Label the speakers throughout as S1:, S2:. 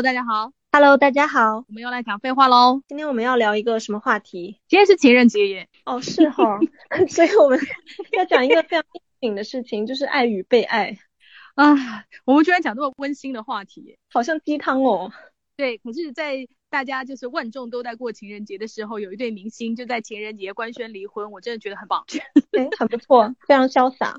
S1: 大家好
S2: ，Hello，大家好，
S1: 我们又来讲废话喽。
S2: 今天我们要聊一个什么话题？
S1: 今天是情人节耶。
S2: 哦，是哈，所以我们要讲一个非常应景的事情，就是爱与被爱。
S1: 啊，我们居然讲这么温馨的话题，
S2: 好像鸡汤哦。
S1: 对，可是，在大家就是万众都在过情人节的时候，有一对明星就在情人节官宣离婚，我真的觉得很棒，
S2: 哎，很不错，非常潇洒。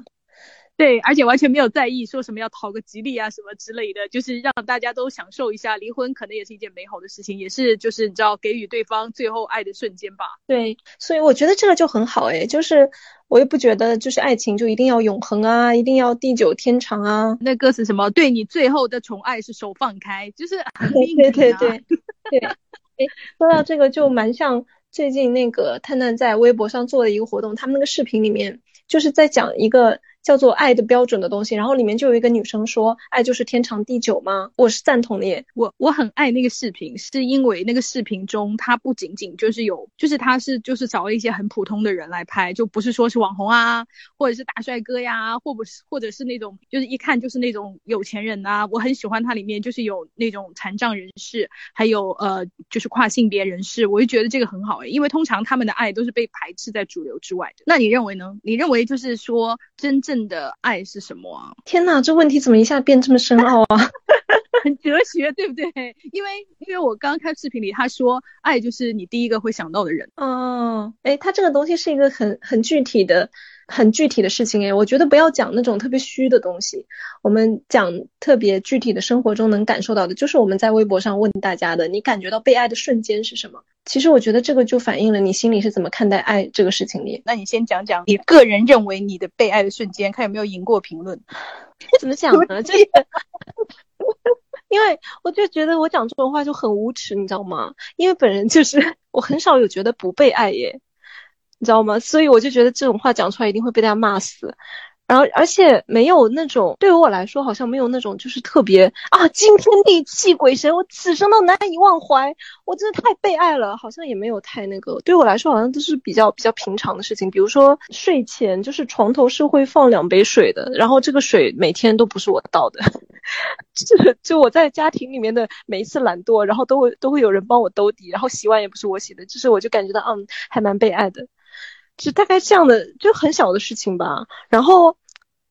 S1: 对，而且完全没有在意说什么要讨个吉利啊什么之类的，就是让大家都享受一下离婚，可能也是一件美好的事情，也是就是你知道给予对方最后爱的瞬间吧。
S2: 对，所以我觉得这个就很好哎，就是我也不觉得就是爱情就一定要永恒啊，一定要地久天长啊。
S1: 那歌词什么对你最后的宠爱是手放开，就是
S2: 对对对对。哎，说到这个就蛮像最近那个探探在微博上做的一个活动，他们那个视频里面就是在讲一个。叫做爱的标准的东西，然后里面就有一个女生说，爱就是天长地久吗？我是赞同的耶。
S1: 我我很爱那个视频，是因为那个视频中，它不仅仅就是有，就是他是就是找了一些很普通的人来拍，就不是说是网红啊，或者是大帅哥呀，或不是或者是那种就是一看就是那种有钱人啊。我很喜欢它里面就是有那种残障人士，还有呃就是跨性别人士，我就觉得这个很好诶，因为通常他们的爱都是被排斥在主流之外的。那你认为呢？你认为就是说真正正。正的爱是什么啊？
S2: 天哪，这问题怎么一下变这么深奥啊？
S1: 很哲学，对不对？因为因为我刚刚看视频里他说，爱就是你第一个会想到的人。
S2: 哦，哎，他这个东西是一个很很具体的。很具体的事情诶，我觉得不要讲那种特别虚的东西，我们讲特别具体的生活中能感受到的，就是我们在微博上问大家的，你感觉到被爱的瞬间是什么？其实我觉得这个就反映了你心里是怎么看待爱这个事情的。
S1: 那你先讲讲你个人认为你的被爱的瞬间，看有没有赢过评论？
S2: 怎么讲呢？这 因为我就觉得我讲这种话就很无耻，你知道吗？因为本人就是我很少有觉得不被爱耶。你知道吗？所以我就觉得这种话讲出来一定会被大家骂死，然后而且没有那种对于我来说好像没有那种就是特别啊惊天地泣鬼神，我此生都难以忘怀，我真的太被爱了，好像也没有太那个，对我来说好像都是比较比较平常的事情，比如说睡前就是床头是会放两杯水的，然后这个水每天都不是我倒的，就就我在家庭里面的每一次懒惰，然后都会都会有人帮我兜底，然后洗碗也不是我洗的，就是我就感觉到嗯还蛮被爱的。就大概这样的，就很小的事情吧。然后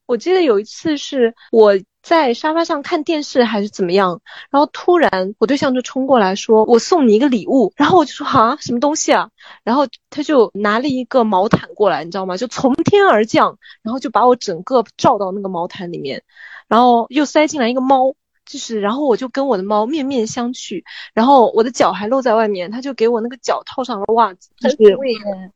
S2: 我记得有一次是我在沙发上看电视还是怎么样，然后突然我对象就冲过来说：“我送你一个礼物。”然后我就说：“哈，什么东西啊？”然后他就拿了一个毛毯过来，你知道吗？就从天而降，然后就把我整个罩到那个毛毯里面，然后又塞进来一个猫。就是，然后我就跟我的猫面面相觑，然后我的脚还露在外面，他就给我那个脚套上了袜子，就是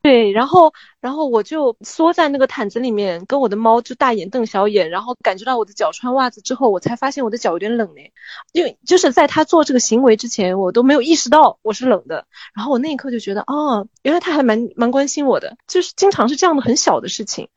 S2: 对，然后，然后我就缩在那个毯子里面，跟我的猫就大眼瞪小眼，然后感觉到我的脚穿袜子之后，我才发现我的脚有点冷嘞，因为就是在他做这个行为之前，我都没有意识到我是冷的，然后我那一刻就觉得，哦，原来他还蛮蛮关心我的，就是经常是这样的很小的事情。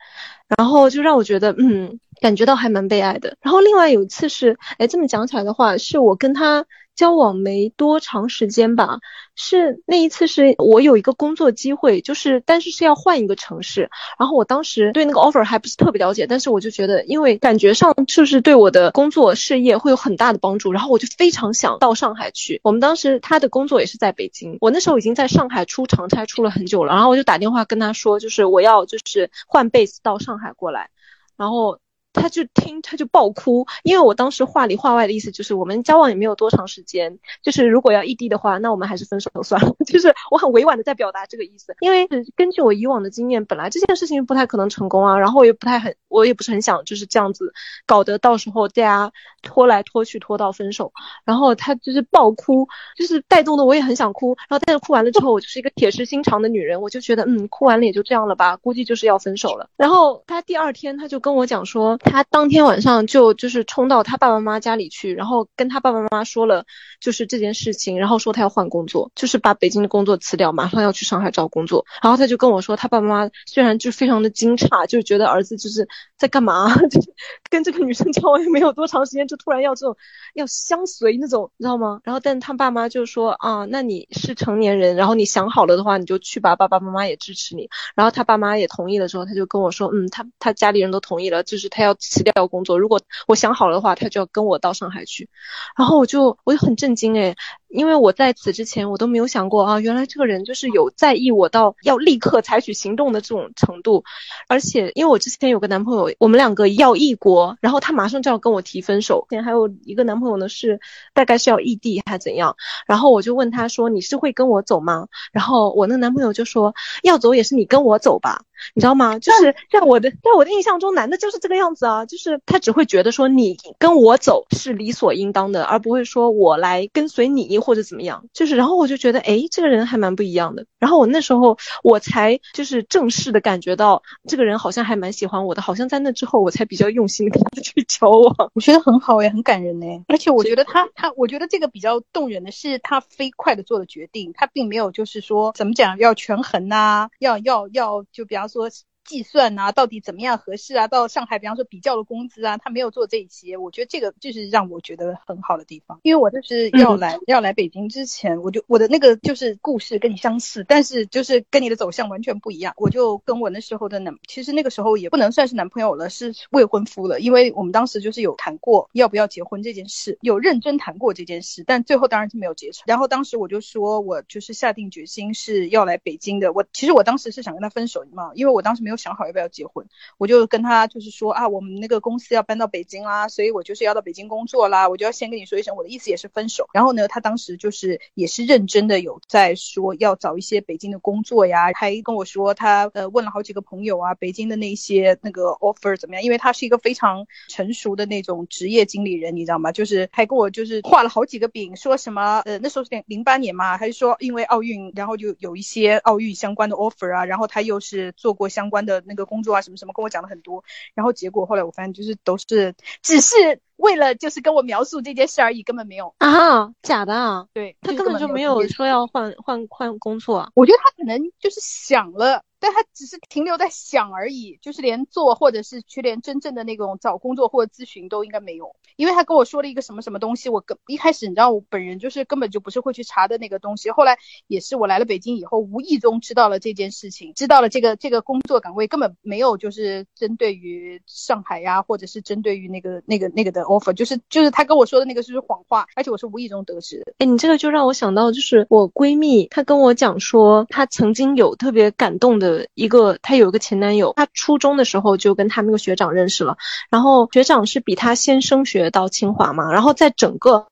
S2: 然后就让我觉得，嗯，感觉到还蛮被爱的。然后另外有一次是，哎，这么讲起来的话，是我跟他交往没多长时间吧。是那一次是我有一个工作机会，就是但是是要换一个城市。然后我当时对那个 offer 还不是特别了解，但是我就觉得，因为感觉上就是对我的工作事业会有很大的帮助。然后我就非常想到上海去。我们当时他的工作也是在北京，我那时候已经在上海出长差出了很久了。然后我就打电话跟他说，就是我要就是换 base 到上海过来，然后。他就听，他就爆哭，因为我当时话里话外的意思就是我们交往也没有多长时间，就是如果要异地的话，那我们还是分手算了。就是我很委婉的在表达这个意思，因为根据我以往的经验，本来这件事情不太可能成功啊，然后我也不太很，我也不是很想就是这样子搞得到时候大家拖来拖去拖到分手。然后他就是爆哭，就是带动的我也很想哭，然后但是哭完了之后，我就是一个铁石心肠的女人，我就觉得嗯，哭完了也就这样了吧，估计就是要分手了。然后他第二天他就跟我讲说。他当天晚上就就是冲到他爸爸妈妈家里去，然后跟他爸爸妈妈说了就是这件事情，然后说他要换工作，就是把北京的工作辞掉，马上要去上海找工作。然后他就跟我说，他爸爸妈妈虽然就非常的惊诧，就是觉得儿子就是在干嘛？就是跟这个女生交往也没有多长时间，就突然要这种要相随那种，你知道吗？然后，但他爸妈就说啊，那你是成年人，然后你想好了的话，你就去吧，爸爸妈妈也支持你。然后他爸妈也同意了之后，他就跟我说，嗯，他他家里人都同意了，就是他要辞掉工作，如果我想好了的话，他就要跟我到上海去。然后我就我就很震惊诶，因为我在此之前我都没有想过啊，原来这个人就是有在意我到要立刻采取行动的这种程度。而且因为我之前有个男朋友，我们两个要异国，然后他马上就要跟我提分手。前还有一个男朋友呢，是大概是要异地还怎样。然后我就问他说：“你是会跟我走吗？”然后我那男朋友就说：“要走也是你跟我走吧。”你知道吗？就是在我的在我的印象中，男的就是这个样子啊，就是他只会觉得说你跟我走是理所应当的，而不会说我来跟随你或者怎么样。就是，然后我就觉得，哎，这个人还蛮不一样的。然后我那时候我才就是正式的感觉到，这个人好像还蛮喜欢我的，好像在那之后我才比较用心的跟他去交往。
S1: 我觉得很好哎，很感人呢。而且我觉得他他，我觉得这个比较动人的是他飞快的做了决定，他并没有就是说怎么讲要权衡呐，要要要就比方说。说计算啊，到底怎么样合适啊？到上海，比方说比较的工资啊，他没有做这一些，我觉得这个就是让我觉得很好的地方。因为我就是要来要来北京之前，我就我的那个就是故事跟你相似，但是就是跟你的走向完全不一样。我就跟我那时候的男，其实那个时候也不能算是男朋友了，是未婚夫了，因为我们当时就是有谈过要不要结婚这件事，有认真谈过这件事，但最后当然是没有结成。然后当时我就说我就是下定决心是要来北京的。我其实我当时是想跟他分手嘛，因为我当时没有。想好要不要结婚，我就跟他就是说啊，我们那个公司要搬到北京啦，所以我就是要到北京工作啦，我就要先跟你说一声，我的意思也是分手。然后呢，他当时就是也是认真的有在说要找一些北京的工作呀，还跟我说他呃问了好几个朋友啊，北京的那些那个 offer 怎么样？因为他是一个非常成熟的那种职业经理人，你知道吗？就是还跟我就是画了好几个饼，说什么呃那时候是零零八年嘛，还是说因为奥运，然后就有一些奥运相关的 offer 啊，然后他又是做过相关。的那个工作啊，什么什么，跟我讲了很多，然后结果后来我发现就是都是只是为了就是跟我描述这件事而已，根本没有。
S2: 啊，假的啊，
S1: 对
S2: 他根本就没有说要换换换工作，
S1: 我觉得他可能就是想了。但他只是停留在想而已，就是连做或者是去连真正的那种找工作或者咨询都应该没有，因为他跟我说了一个什么什么东西，我跟一开始你知道我本人就是根本就不是会去查的那个东西，后来也是我来了北京以后无意中知道了这件事情，知道了这个这个工作岗位根本没有就是针对于上海呀，或者是针对于那个那个那个的 offer，就是就是他跟我说的那个是谎话，而且我是无意中得知的。
S2: 哎，你这个就让我想到就是我闺蜜她跟我讲说她曾经有特别感动的。一个，她有一个前男友，她初中的时候就跟她那个学长认识了，然后学长是比她先升学到清华嘛，然后在整个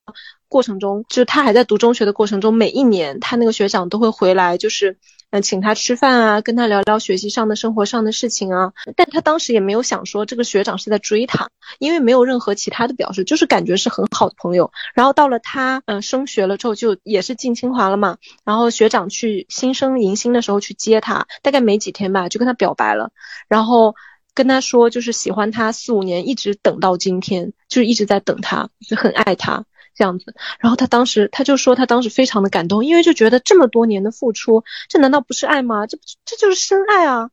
S2: 过程中，就是她还在读中学的过程中，每一年她那个学长都会回来，就是。嗯，请他吃饭啊，跟他聊聊学习上的、生活上的事情啊。但他当时也没有想说这个学长是在追他，因为没有任何其他的表示，就是感觉是很好的朋友。然后到了他嗯升学了之后，就也是进清华了嘛。然后学长去新生迎新的时候去接他，大概没几天吧，就跟他表白了，然后跟他说就是喜欢他四五年，一直等到今天，就是一直在等他，就很爱他。这样子，然后他当时他就说他当时非常的感动，因为就觉得这么多年的付出，这难道不是爱吗？这这就是深爱啊。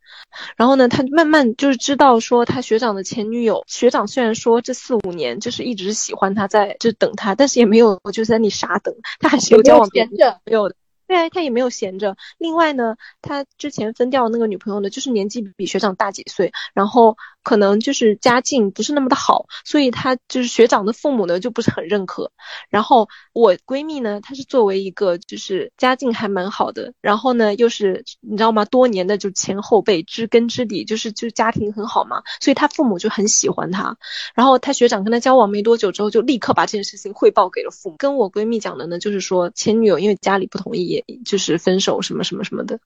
S2: 然后呢，他慢慢就是知道说他学长的前女友，学长虽然说这四五年就是一直喜欢他，在就等他，但是也没有就在你傻等，他还是有交往别人的没有的。对，他也没有闲着。另外呢，他之前分掉那个女朋友呢，就是年纪比学长大几岁，然后可能就是家境不是那么的好，所以他就是学长的父母呢就不是很认可。然后我闺蜜呢，她是作为一个就是家境还蛮好的，然后呢又是你知道吗？多年的就前后辈知根知底，就是就是家庭很好嘛，所以他父母就很喜欢他。然后他学长跟他交往没多久之后，就立刻把这件事情汇报给了父母。跟我闺蜜讲的呢，就是说前女友因为家里不同意。就是分手什么什么什么的，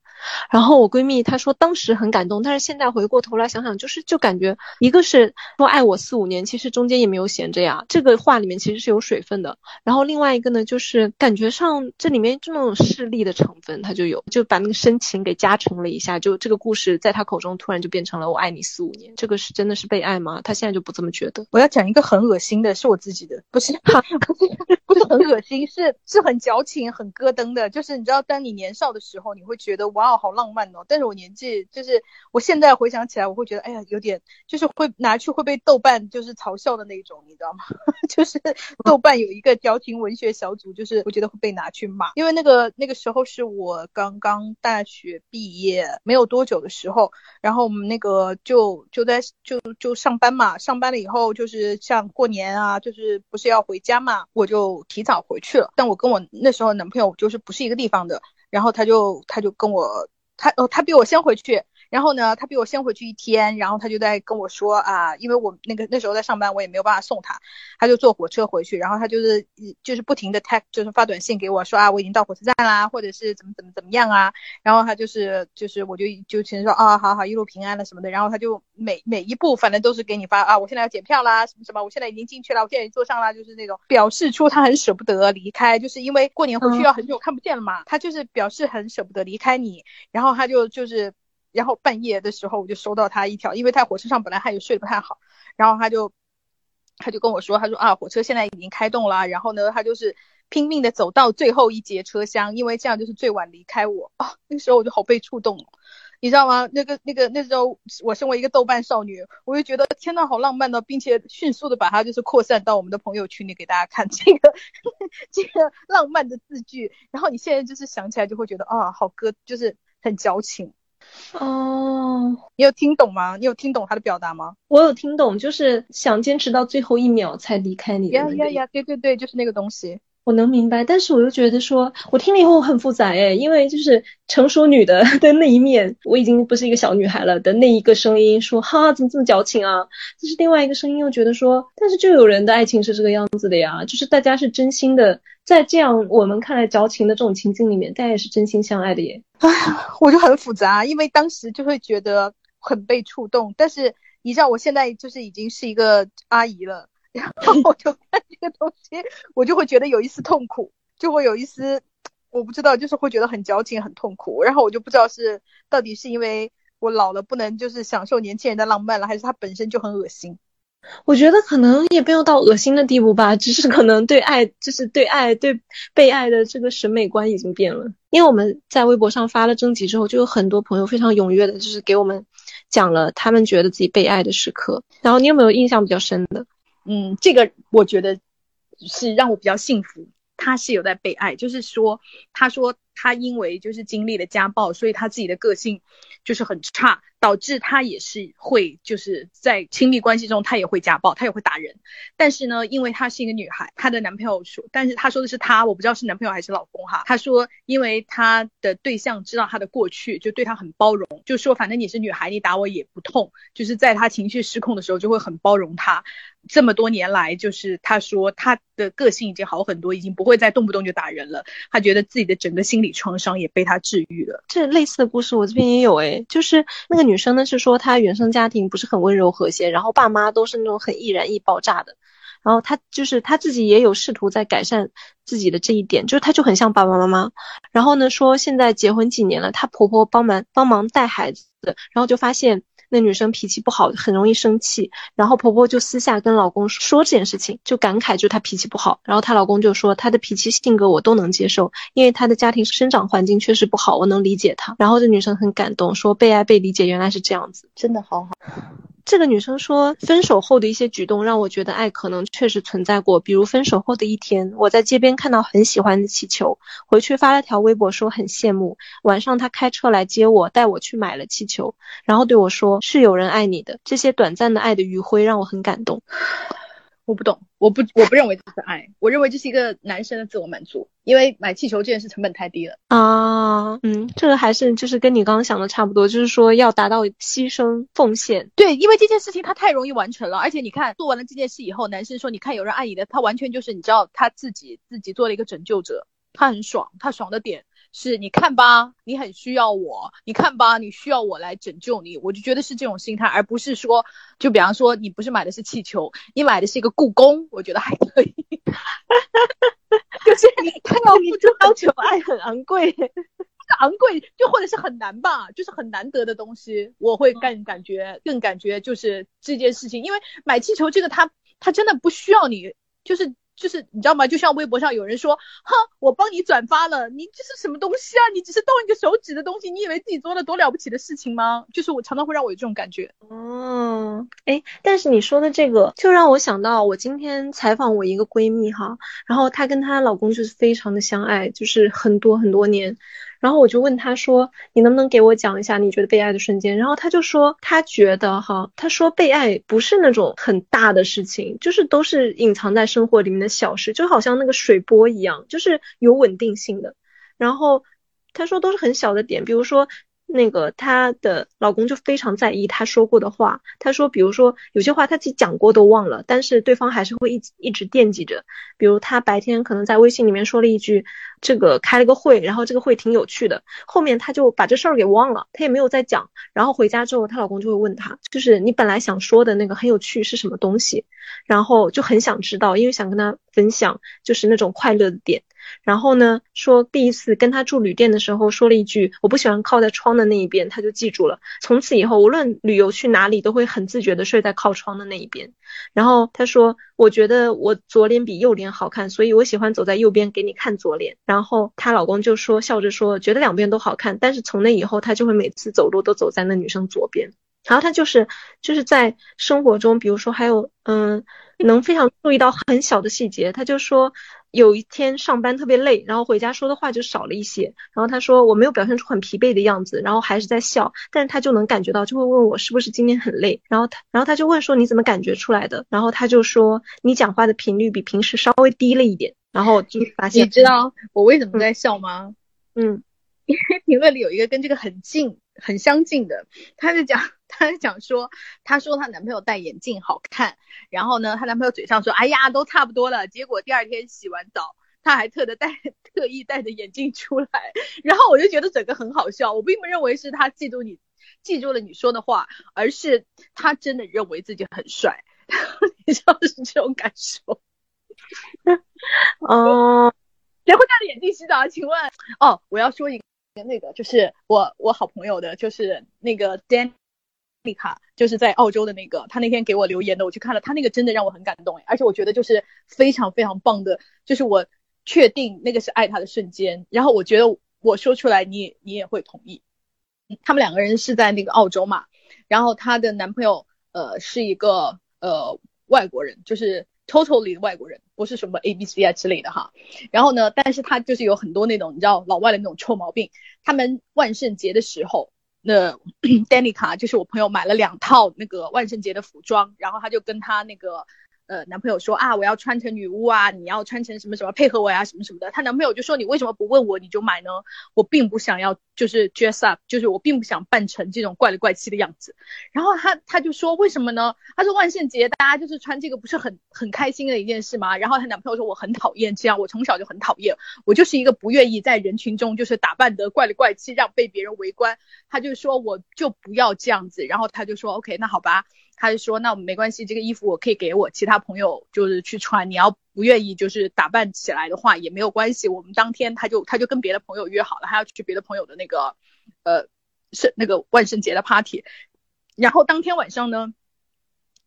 S2: 然后我闺蜜她说当时很感动，但是现在回过头来想想，就是就感觉一个是说爱我四五年，其实中间也没有闲着呀，这个话里面其实是有水分的。然后另外一个呢，就是感觉上这里面这种势力的成分，它就有，就把那个深情给加成了一下，就这个故事在他口中突然就变成了我爱你四五年，这个是真的是被爱吗？他现在就不这么觉得。
S1: 我要讲一个很恶心的，是我自己的，不是不是不是很恶心，是是很矫情、很咯噔的，就是你知道。当你年少的时候，你会觉得哇哦好浪漫哦。但是我年纪就是我现在回想起来，我会觉得哎呀有点就是会拿去会被豆瓣就是嘲笑的那种，你知道吗？就是豆瓣有一个矫情文学小组，就是我觉得会被拿去骂，因为那个那个时候是我刚刚大学毕业没有多久的时候，然后我们那个就就在就就上班嘛，上班了以后就是像过年啊，就是不是要回家嘛，我就提早回去了。但我跟我那时候男朋友就是不是一个地方的，然后他就他就跟我他哦他比我先回去。然后呢，他比我先回去一天，然后他就在跟我说啊，因为我那个那时候在上班，我也没有办法送他，他就坐火车回去，然后他就是就是不停的 tag 就是发短信给我说啊，我已经到火车站啦，或者是怎么怎么怎么样啊，然后他就是就是我就就其实说啊，好好一路平安了什么的，然后他就每每一步反正都是给你发啊，我现在要检票啦，什么什么，我现在已经进去了，我现在已经坐上啦，就是那种表示出他很舍不得离开，就是因为过年回去要很久看不见了嘛，他就是表示很舍不得离开你，然后他就就是。然后半夜的时候，我就收到他一条，因为在火车上本来他也睡不太好，然后他就他就跟我说，他说啊，火车现在已经开动了，然后呢，他就是拼命的走到最后一节车厢，因为这样就是最晚离开我 啊。那时候我就好被触动，你知道吗？那个那个那时候我身为一个豆瓣少女，我就觉得天呐，好浪漫的，并且迅速的把它就是扩散到我们的朋友圈里给大家看这个 这个浪漫的字句。然后你现在就是想起来就会觉得啊，好歌就是很矫情。
S2: 哦，
S1: 你有听懂吗？你有听懂他的表达吗？
S2: 我有听懂，就是想坚持到最后一秒才离开你。
S1: 呀呀呀！对对对，就是那个东西。
S2: 我能明白，但是我又觉得说，我听了以后很复杂哎，因为就是成熟女的 的那一面，我已经不是一个小女孩了的那一个声音说，哈，怎么这么矫情啊？就是另外一个声音又觉得说，但是就有人的爱情是这个样子的呀，就是大家是真心的，在这样我们看来矫情的这种情境里面，大家也是真心相爱的耶。
S1: 哎呀，我就很复杂，因为当时就会觉得很被触动，但是你知道我现在就是已经是一个阿姨了。然后我就看这个东西，我就会觉得有一丝痛苦，就会有一丝，我不知道，就是会觉得很矫情、很痛苦。然后我就不知道是到底是因为我老了不能就是享受年轻人的浪漫了，还是他本身就很恶心。
S2: 我觉得可能也没有到恶心的地步吧，只是可能对爱，就是对爱、对被爱的这个审美观已经变了。因为我们在微博上发了征集之后，就有很多朋友非常踊跃的，就是给我们讲了他们觉得自己被爱的时刻。然后你有没有印象比较深的？
S1: 嗯，这个我觉得是让我比较幸福。他是有在被爱，就是说，他说他因为就是经历了家暴，所以他自己的个性就是很差。导致她也是会，就是在亲密关系中，她也会家暴，她也会打人。但是呢，因为她是一个女孩，她的男朋友说，但是她说的是她，我不知道是男朋友还是老公哈。她说，因为她的对象知道她的过去，就对她很包容，就说反正你是女孩，你打我也不痛。就是在她情绪失控的时候，就会很包容她。这么多年来，就是她说她的个性已经好很多，已经不会再动不动就打人了。她觉得自己的整个心理创伤也被她治愈了。
S2: 这类似的故事我这边也有哎，就是那个。女生呢是说她原生家庭不是很温柔和谐，然后爸妈都是那种很易燃易爆炸的，然后她就是她自己也有试图在改善自己的这一点，就是她就很像爸爸妈妈。然后呢说现在结婚几年了，她婆婆帮忙帮忙带孩子，然后就发现。那女生脾气不好，很容易生气，然后婆婆就私下跟老公说这件事情，就感慨就她脾气不好，然后她老公就说她的脾气性格我都能接受，因为她的家庭生长环境确实不好，我能理解她。然后这女生很感动，说被爱被理解原来是这样子，
S1: 真的好好。
S2: 这个女生说，分手后的一些举动让我觉得爱可能确实存在过。比如分手后的一天，我在街边看到很喜欢的气球，回去发了条微博说很羡慕。晚上他开车来接我，带我去买了气球，然后对我说是有人爱你的。这些短暂的爱的余晖让我很感动。
S1: 我不懂，我不，我不认为这是爱，我认为这是一个男生的自我满足，因为买气球这件事成本太低了
S2: 啊。嗯，这个还是就是跟你刚刚想的差不多，就是说要达到牺牲奉献。
S1: 对，因为这件事情他太容易完成了，而且你看做完了这件事以后，男生说你看有人爱你的，他完全就是你知道他自己自己做了一个拯救者，他很爽，他爽的点。是你看吧，你很需要我，你看吧，你需要我来拯救你，我就觉得是这种心态，而不是说，就比方说你不是买的是气球，你买的是一个故宫，我觉得还可以，就是你他要付出
S2: 要求爱很昂贵，
S1: 昂贵就或者是很难吧，就是很难得的东西，我会更感觉更感觉就是这件事情，因为买气球这个他他真的不需要你，就是。就是你知道吗？就像微博上有人说，哼，我帮你转发了，你这是什么东西啊？你只是动一个手指的东西，你以为自己做了多了不起的事情吗？就是我常常会让我有这种感觉。
S2: 哦，哎，但是你说的这个，就让我想到我今天采访我一个闺蜜哈，然后她跟她老公就是非常的相爱，就是很多很多年。然后我就问他说：“你能不能给我讲一下你觉得被爱的瞬间？”然后他就说他觉得哈，他说被爱不是那种很大的事情，就是都是隐藏在生活里面的小事，就好像那个水波一样，就是有稳定性的。然后他说都是很小的点，比如说。那个她的老公就非常在意她说过的话。他说，比如说有些话他自己讲过都忘了，但是对方还是会一一直惦记着。比如他白天可能在微信里面说了一句，这个开了个会，然后这个会挺有趣的，后面他就把这事儿给忘了，他也没有再讲。然后回家之后，她老公就会问她，就是你本来想说的那个很有趣是什么东西？然后就很想知道，因为想跟他分享，就是那种快乐的点。然后呢，说第一次跟他住旅店的时候，说了一句“我不喜欢靠在窗的那一边”，他就记住了。从此以后，无论旅游去哪里，都会很自觉的睡在靠窗的那一边。然后他说：“我觉得我左脸比右脸好看，所以我喜欢走在右边给你看左脸。”然后她老公就说笑着说：“觉得两边都好看，但是从那以后，他就会每次走路都走在那女生左边。”然后他就是就是在生活中，比如说还有嗯，能非常注意到很小的细节。他就说。有一天上班特别累，然后回家说的话就少了一些。然后他说我没有表现出很疲惫的样子，然后还是在笑，但是他就能感觉到，就会问我是不是今天很累。然后他，然后他就问说你怎么感觉出来的？然后他就说你讲话的频率比平时稍微低了一点。然后就发现，
S1: 你知道我为什么在笑吗？
S2: 嗯，
S1: 因为评论里有一个跟这个很近、很相近的，他就讲。她讲说，她说她男朋友戴眼镜好看，然后呢，她男朋友嘴上说，哎呀，都差不多了。结果第二天洗完澡，她还特的戴 特意戴着眼镜出来，然后我就觉得整个很好笑。我并不认为是他嫉妒你，记住了你说的话，而是他真的认为自己很帅，你知道是这种感受。
S2: 哦，
S1: 谁会戴着眼镜洗澡？请问？哦，我要说一个那个，就是我我好朋友的，就是那个 Dan。丽卡就是在澳洲的那个，他那天给我留言的，我去看了，他那个真的让我很感动，而且我觉得就是非常非常棒的，就是我确定那个是爱他的瞬间，然后我觉得我说出来你你也会同意。他们两个人是在那个澳洲嘛，然后她的男朋友呃是一个呃外国人，就是 totally 的外国人，不是什么 A B C 啊之类的哈。然后呢，但是他就是有很多那种你知道老外的那种臭毛病，他们万圣节的时候。那 Danica 就是我朋友买了两套那个万圣节的服装，然后他就跟他那个。呃，男朋友说啊，我要穿成女巫啊，你要穿成什么什么配合我呀，什么什么的。她男朋友就说，你为什么不问我你就买呢？我并不想要，就是 dress up，就是我并不想扮成这种怪里怪气的样子。然后她，她就说，为什么呢？她说万圣节大家就是穿这个不是很很开心的一件事吗？然后她男朋友说，我很讨厌这样，我从小就很讨厌，我就是一个不愿意在人群中就是打扮得怪里怪气，让被别人围观。她就说我就不要这样子。然后她就说，OK，那好吧。他就说，那我们没关系，这个衣服我可以给我其他朋友，就是去穿。你要不愿意，就是打扮起来的话也没有关系。我们当天他就他就跟别的朋友约好了，他要去别的朋友的那个，呃，是那个万圣节的 party。然后当天晚上呢，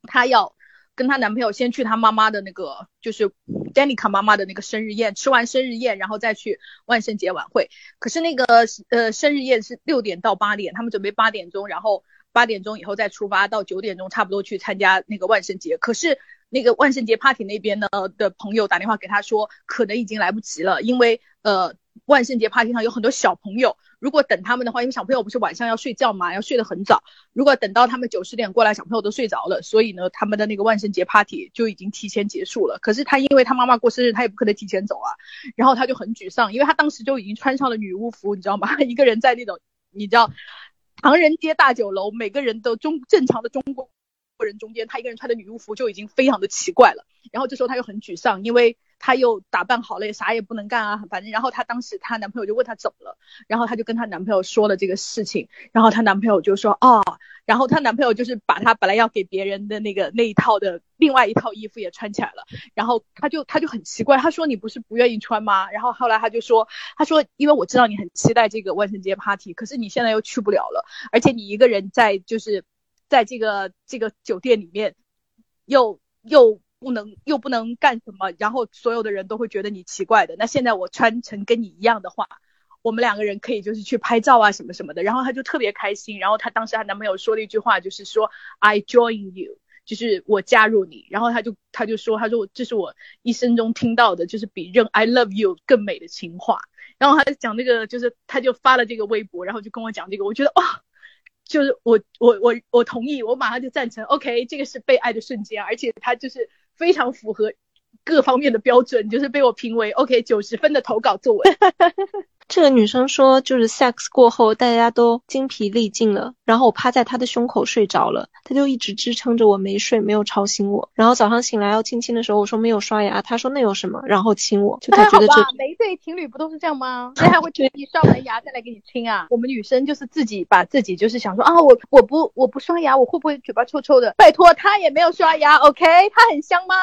S1: 她要跟她男朋友先去她妈妈的那个，就是 Danica 妈妈的那个生日宴，吃完生日宴，然后再去万圣节晚会。可是那个呃生日宴是六点到八点，他们准备八点钟，然后。八点钟以后再出发，到九点钟差不多去参加那个万圣节。可是那个万圣节 party 那边呢的朋友打电话给他说，可能已经来不及了，因为呃万圣节 party 上有很多小朋友，如果等他们的话，因为小朋友不是晚上要睡觉嘛，要睡得很早，如果等到他们九十点过来，小朋友都睡着了，所以呢他们的那个万圣节 party 就已经提前结束了。可是他因为他妈妈过生日，他也不可能提前走啊，然后他就很沮丧，因为他当时就已经穿上了女巫服，你知道吗？一个人在那种你知道。唐人街大酒楼，每个人都中正常的中国人中间，他一个人穿的女巫服就已经非常的奇怪了。然后这时候他又很沮丧，因为她又打扮好了，也啥也不能干啊。反正，然后她当时她男朋友就问她怎么了，然后她就跟她男朋友说了这个事情，然后她男朋友就说哦，然后她男朋友就是把她本来要给别人的那个那一套的另外一套衣服也穿起来了，然后她就她就很奇怪，她说你不是不愿意穿吗？然后后来他就说，他说因为我知道你很期待这个万圣节 party，可是你现在又去不了了，而且你一个人在就是在这个这个酒店里面又又。不能又不能干什么，然后所有的人都会觉得你奇怪的。那现在我穿成跟你一样的话，我们两个人可以就是去拍照啊什么什么的。然后她就特别开心。然后她当时她男朋友说了一句话，就是说 I join you，就是我加入你。然后她就她就说，她说这是我一生中听到的，就是比认 I love you 更美的情话。然后她讲那个，就是她就发了这个微博，然后就跟我讲这个，我觉得哇。就是我我我我同意，我马上就赞成。OK，这个是被爱的瞬间，而且他就是非常符合各方面的标准，就是被我评为 OK 九十分的投稿作文。
S2: 这个女生说，就是 sex 过后大家都精疲力尽了，然后我趴在她的胸口睡着了，她就一直支撑着我没睡，没有吵醒我。然后早上醒来要亲亲的时候，我说没有刷牙，她说那有什么，然后亲我。就她觉得这
S1: 每一对情侣不都是这样吗？谁还会觉得你刷完牙再来给你亲啊？我们女生就是自己把自己就是想说啊，我我不我不刷牙，我会不会嘴巴臭臭的？拜托，他也没有刷牙，OK，他很香吗？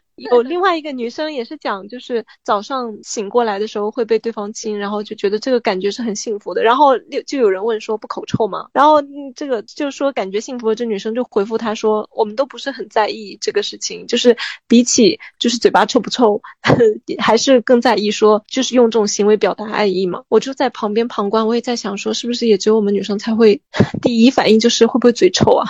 S2: 有另外一个女生也是讲，就是早上醒过来的时候会被对方亲，然后就觉得这个感觉是很幸福的。然后就就有人问说不口臭吗？然后这个就是说感觉幸福的这女生就回复他说，我们都不是很在意这个事情，就是比起就是嘴巴臭不臭，还是更在意说就是用这种行为表达爱意嘛。我就在旁边旁观，我也在想说，是不是也只有我们女生才会 第一反应就是会不会嘴臭啊？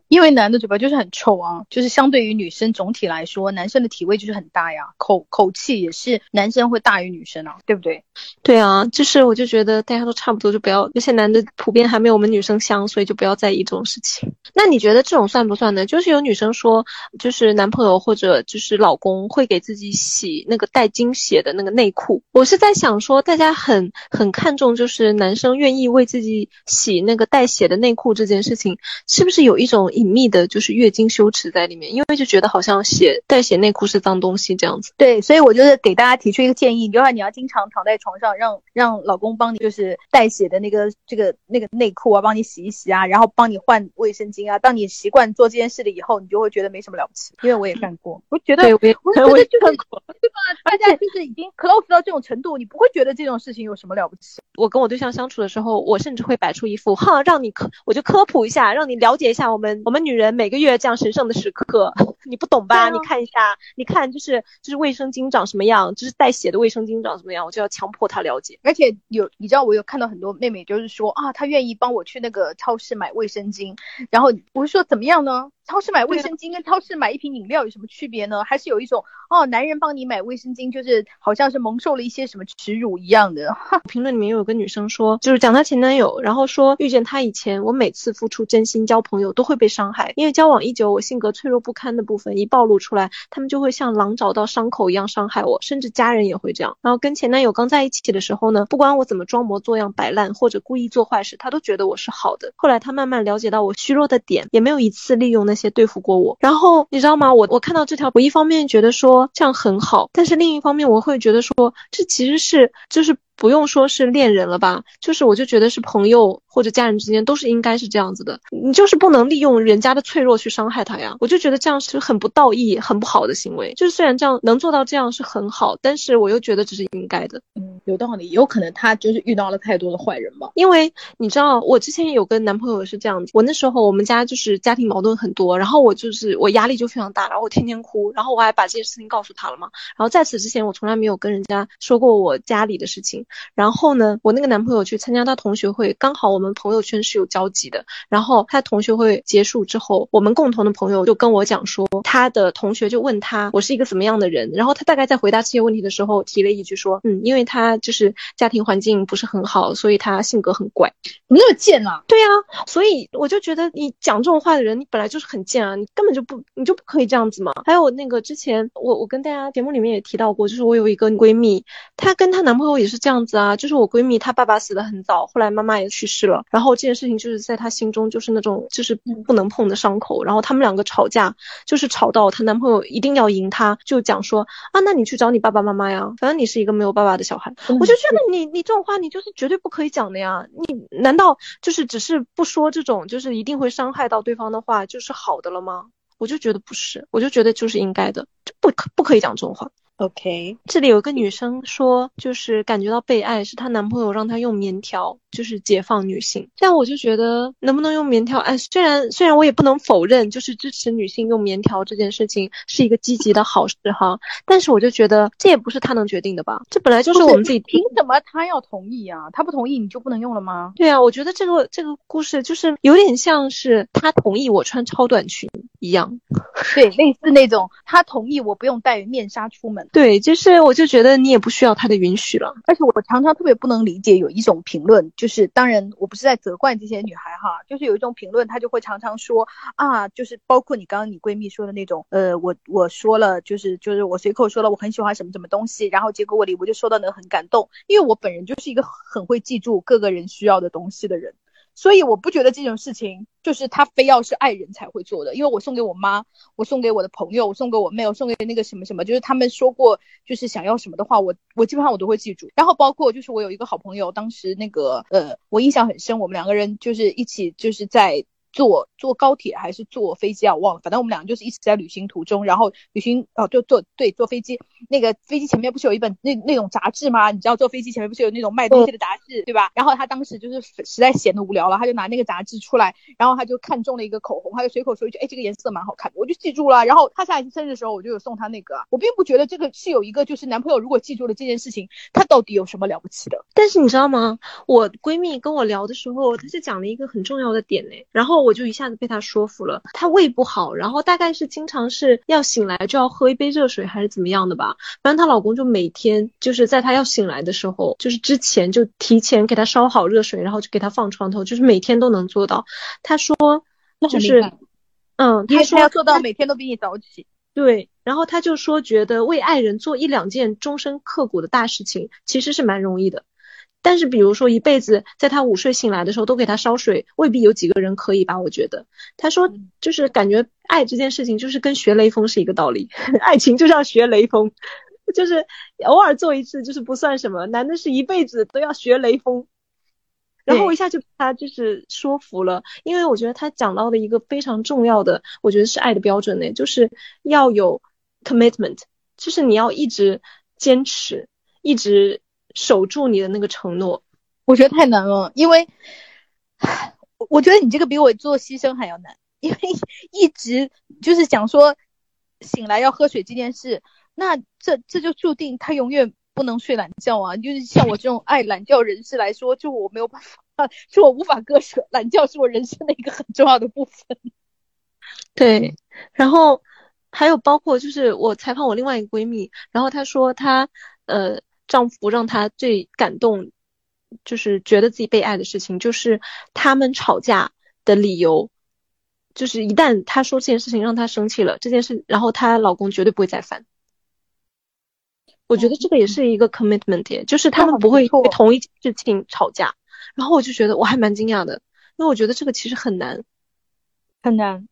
S1: 因为男的嘴巴就是很臭啊，就是相对于女生总体来说，男生的体味就是很大呀，口口气也是男生会大于女生啊，对不对？
S2: 对啊，就是我就觉得大家都差不多，就不要那些男的普遍还没有我们女生香，所以就不要在意这种事情。那你觉得这种算不算呢？就是有女生说，就是男朋友或者就是老公会给自己洗那个带精血的那个内裤。我是在想说，大家很很看重就是男生愿意为自己洗那个带血的内裤这件事情，是不是有一种？隐秘的，就是月经羞耻在里面，因为就觉得好像写带血内裤是脏东西这样子。
S1: 对，所以我就是给大家提出一个建议，就说你要经常躺在床上，让让老公帮你，就是带血的那个这个那个内裤啊，帮你洗一洗啊，然后帮你换卫生巾啊。当你习惯做这件事了以后，你就会觉得没什么了不起。因为我也干过，我觉得，我觉得就是对吧？大家就是已经 close 到这种程度，你不会觉得这种事情有什么了不起。
S2: 我跟我对象相处的时候，我甚至会摆出一副哈，让你科，我就科普一下，让你了解一下我们。我们女人每个月这样神圣的时刻，你不懂吧？你看一下，你看就是就是卫生巾长什么样，就是带血的卫生巾长什么样，我就要强迫她了解。
S1: 而且有你知道，我有看到很多妹妹就是说啊，她愿意帮我去那个超市买卫生巾，然后我说怎么样呢？超市买卫生巾跟超市买一瓶饮料有什么区别呢？还是有一种哦，男人帮你买卫生巾，就是好像是蒙受了一些什么耻辱一样的。
S2: 评论里面有个女生说，就是讲她前男友，然后说遇见他以前，我每次付出真心交朋友都会被伤害，因为交往已久，我性格脆弱不堪的部分一暴露出来，他们就会像狼找到伤口一样伤害我，甚至家人也会这样。然后跟前男友刚在一起的时候呢，不管我怎么装模作样摆烂或者故意做坏事，他都觉得我是好的。后来他慢慢了解到我虚弱的点，也没有一次利用那那些对付过我。然后你知道吗？我我看到这条，我一方面觉得说这样很好，但是另一方面我会觉得说这其实是就是不用说是恋人了吧，就是我就觉得是朋友。或者家人之间都是应该是这样子的，你就是不能利用人家的脆弱去伤害他呀。我就觉得这样是很不道义、很不好的行为。就是虽然这样能做到这样是很好，但是我又觉得这是应该的。
S1: 嗯，有道理，有可能他就是遇到了太多的坏人吧。
S2: 因为你知道，我之前有跟男朋友是这样子，我那时候我们家就是家庭矛盾很多，然后我就是我压力就非常大，然后我天天哭，然后我还把这些事情告诉他了嘛。然后在此之前，我从来没有跟人家说过我家里的事情。然后呢，我那个男朋友去参加他同学会，刚好我们朋友圈是有。交集的，然后他同学会结束之后，我们共同的朋友就跟我讲说，他的同学就问他我是一个怎么样的人，然后他大概在回答这些问题的时候提了一句说，嗯，因为他就是家庭环境不是很好，所以他性格很怪，
S1: 怎么那么贱啊？
S2: 对啊，所以我就觉得你讲这种话的人，你本来就是很贱啊，你根本就不你就不可以这样子嘛。还有那个之前我我跟大家节目里面也提到过，就是我有一个闺蜜，她跟她男朋友也是这样子啊，就是我闺蜜她爸爸死的很早，后来妈妈也去世了，然后这件事情。就是在她心中就是那种就是不能碰的伤口，然后他们两个吵架，就是吵到她男朋友一定要赢她，就讲说啊，那你去找你爸爸妈妈呀，反正你是一个没有爸爸的小孩。我就觉得你你这种话你就是绝对不可以讲的呀，你难道就是只是不说这种就是一定会伤害到对方的话就是好的了吗？我就觉得不是，我就觉得就是应该的，就不可不可以讲这种话。
S1: OK，
S2: 这里有个女生说，就是感觉到被爱，是她男朋友让她用棉条就是解放女性。但我就觉得能不能用棉条？哎，虽然虽然我也不能否认，就是支持女性用棉条这件事情是一个积极的好事哈。但是我就觉得这也不是他能决定的吧？这本来就是我们自己。
S1: 凭什么他要同意啊？他不同意你就不能用了吗？
S2: 对啊，我觉得这个这个故事就是有点像是他同意我穿超短裙一样。
S1: 对，类似那种他同意我不用戴面纱出门。
S2: 对，就是我就觉得你也不需要他的允许了。
S1: 而且我常常特别不能理解有一种评论，就是当然我不是在责怪这些女孩哈，就是有一种评论，她就会常常说啊，就是包括你刚刚你闺蜜说的那种，呃，我我说了，就是就是我随口说了我很喜欢什么什么东西，然后结果我礼物就收到那个很感动，因为我本人就是一个很会记住各个人需要的东西的人。所以我不觉得这种事情就是他非要是爱人才会做的，因为我送给我妈，我送给我的朋友，我送给我妹，我送给那个什么什么，就是他们说过就是想要什么的话，我我基本上我都会记住。然后包括就是我有一个好朋友，当时那个呃，我印象很深，我们两个人就是一起就是在。坐坐高铁还是坐飞机啊？我忘了，反正我们两个就是一直在旅行途中，然后旅行哦，就坐对坐飞机，那个飞机前面不是有一本那那种杂志吗？你知道坐飞机前面不是有那种卖东西的杂志对吧？然后他当时就是实在闲得无聊了，他就拿那个杂志出来，然后他就看中了一个口红，他就随口说一句，哎，这个颜色蛮好看的，我就记住了。然后他下一次生日的时候，我就有送他那个。我并不觉得这个是有一个就是男朋友如果记住了这件事情，他到底有什么了不起的？
S2: 但是你知道吗？我闺蜜跟我聊的时候，她就讲了一个很重要的点呢，然后我就一下子被他。说服了他胃不好，然后大概是经常是要醒来就要喝一杯热水还是怎么样的吧。反正她老公就每天就是在她要醒来的时候，就是之前就提前给她烧好热水，然后就给她放床头，就是每天都能做到。他说，就是，嗯，
S1: 他说要做到每天都比你早起。
S2: 对，然后他就说觉得为爱人做一两件终身刻骨的大事情其实是蛮容易的。但是，比如说一辈子在他午睡醒来的时候都给他烧水，未必有几个人可以吧？我觉得，他说就是感觉爱这件事情就是跟学雷锋是一个道理，爱情就像学雷锋，就是偶尔做一次就是不算什么，男的是一辈子都要学雷锋。然后我一下就他就是说服了，因为我觉得他讲到的一个非常重要的，我觉得是爱的标准呢，就是要有 commitment，就是你要一直坚持，一直。守住你的那个承诺，
S1: 我觉得太难了，因为我觉得你这个比我做牺牲还要难，因为一直就是讲说醒来要喝水这件事，那这这就注定他永远不能睡懒觉啊。就是像我这种爱懒觉人士来说，就我没有办法，是我无法割舍，懒觉是我人生的一个很重要的部分。
S2: 对，然后还有包括就是我采访我另外一个闺蜜，然后她说她呃。丈夫让她最感动，就是觉得自己被爱的事情，就是他们吵架的理由，就是一旦她说这件事情让她生气了，这件事，然后她老公绝对不会再犯。我觉得这个也是一个 commitment，就是他们不会为同一件事情吵架。然后我就觉得我还蛮惊讶的，因为我觉得这个其实很难，
S1: 很难，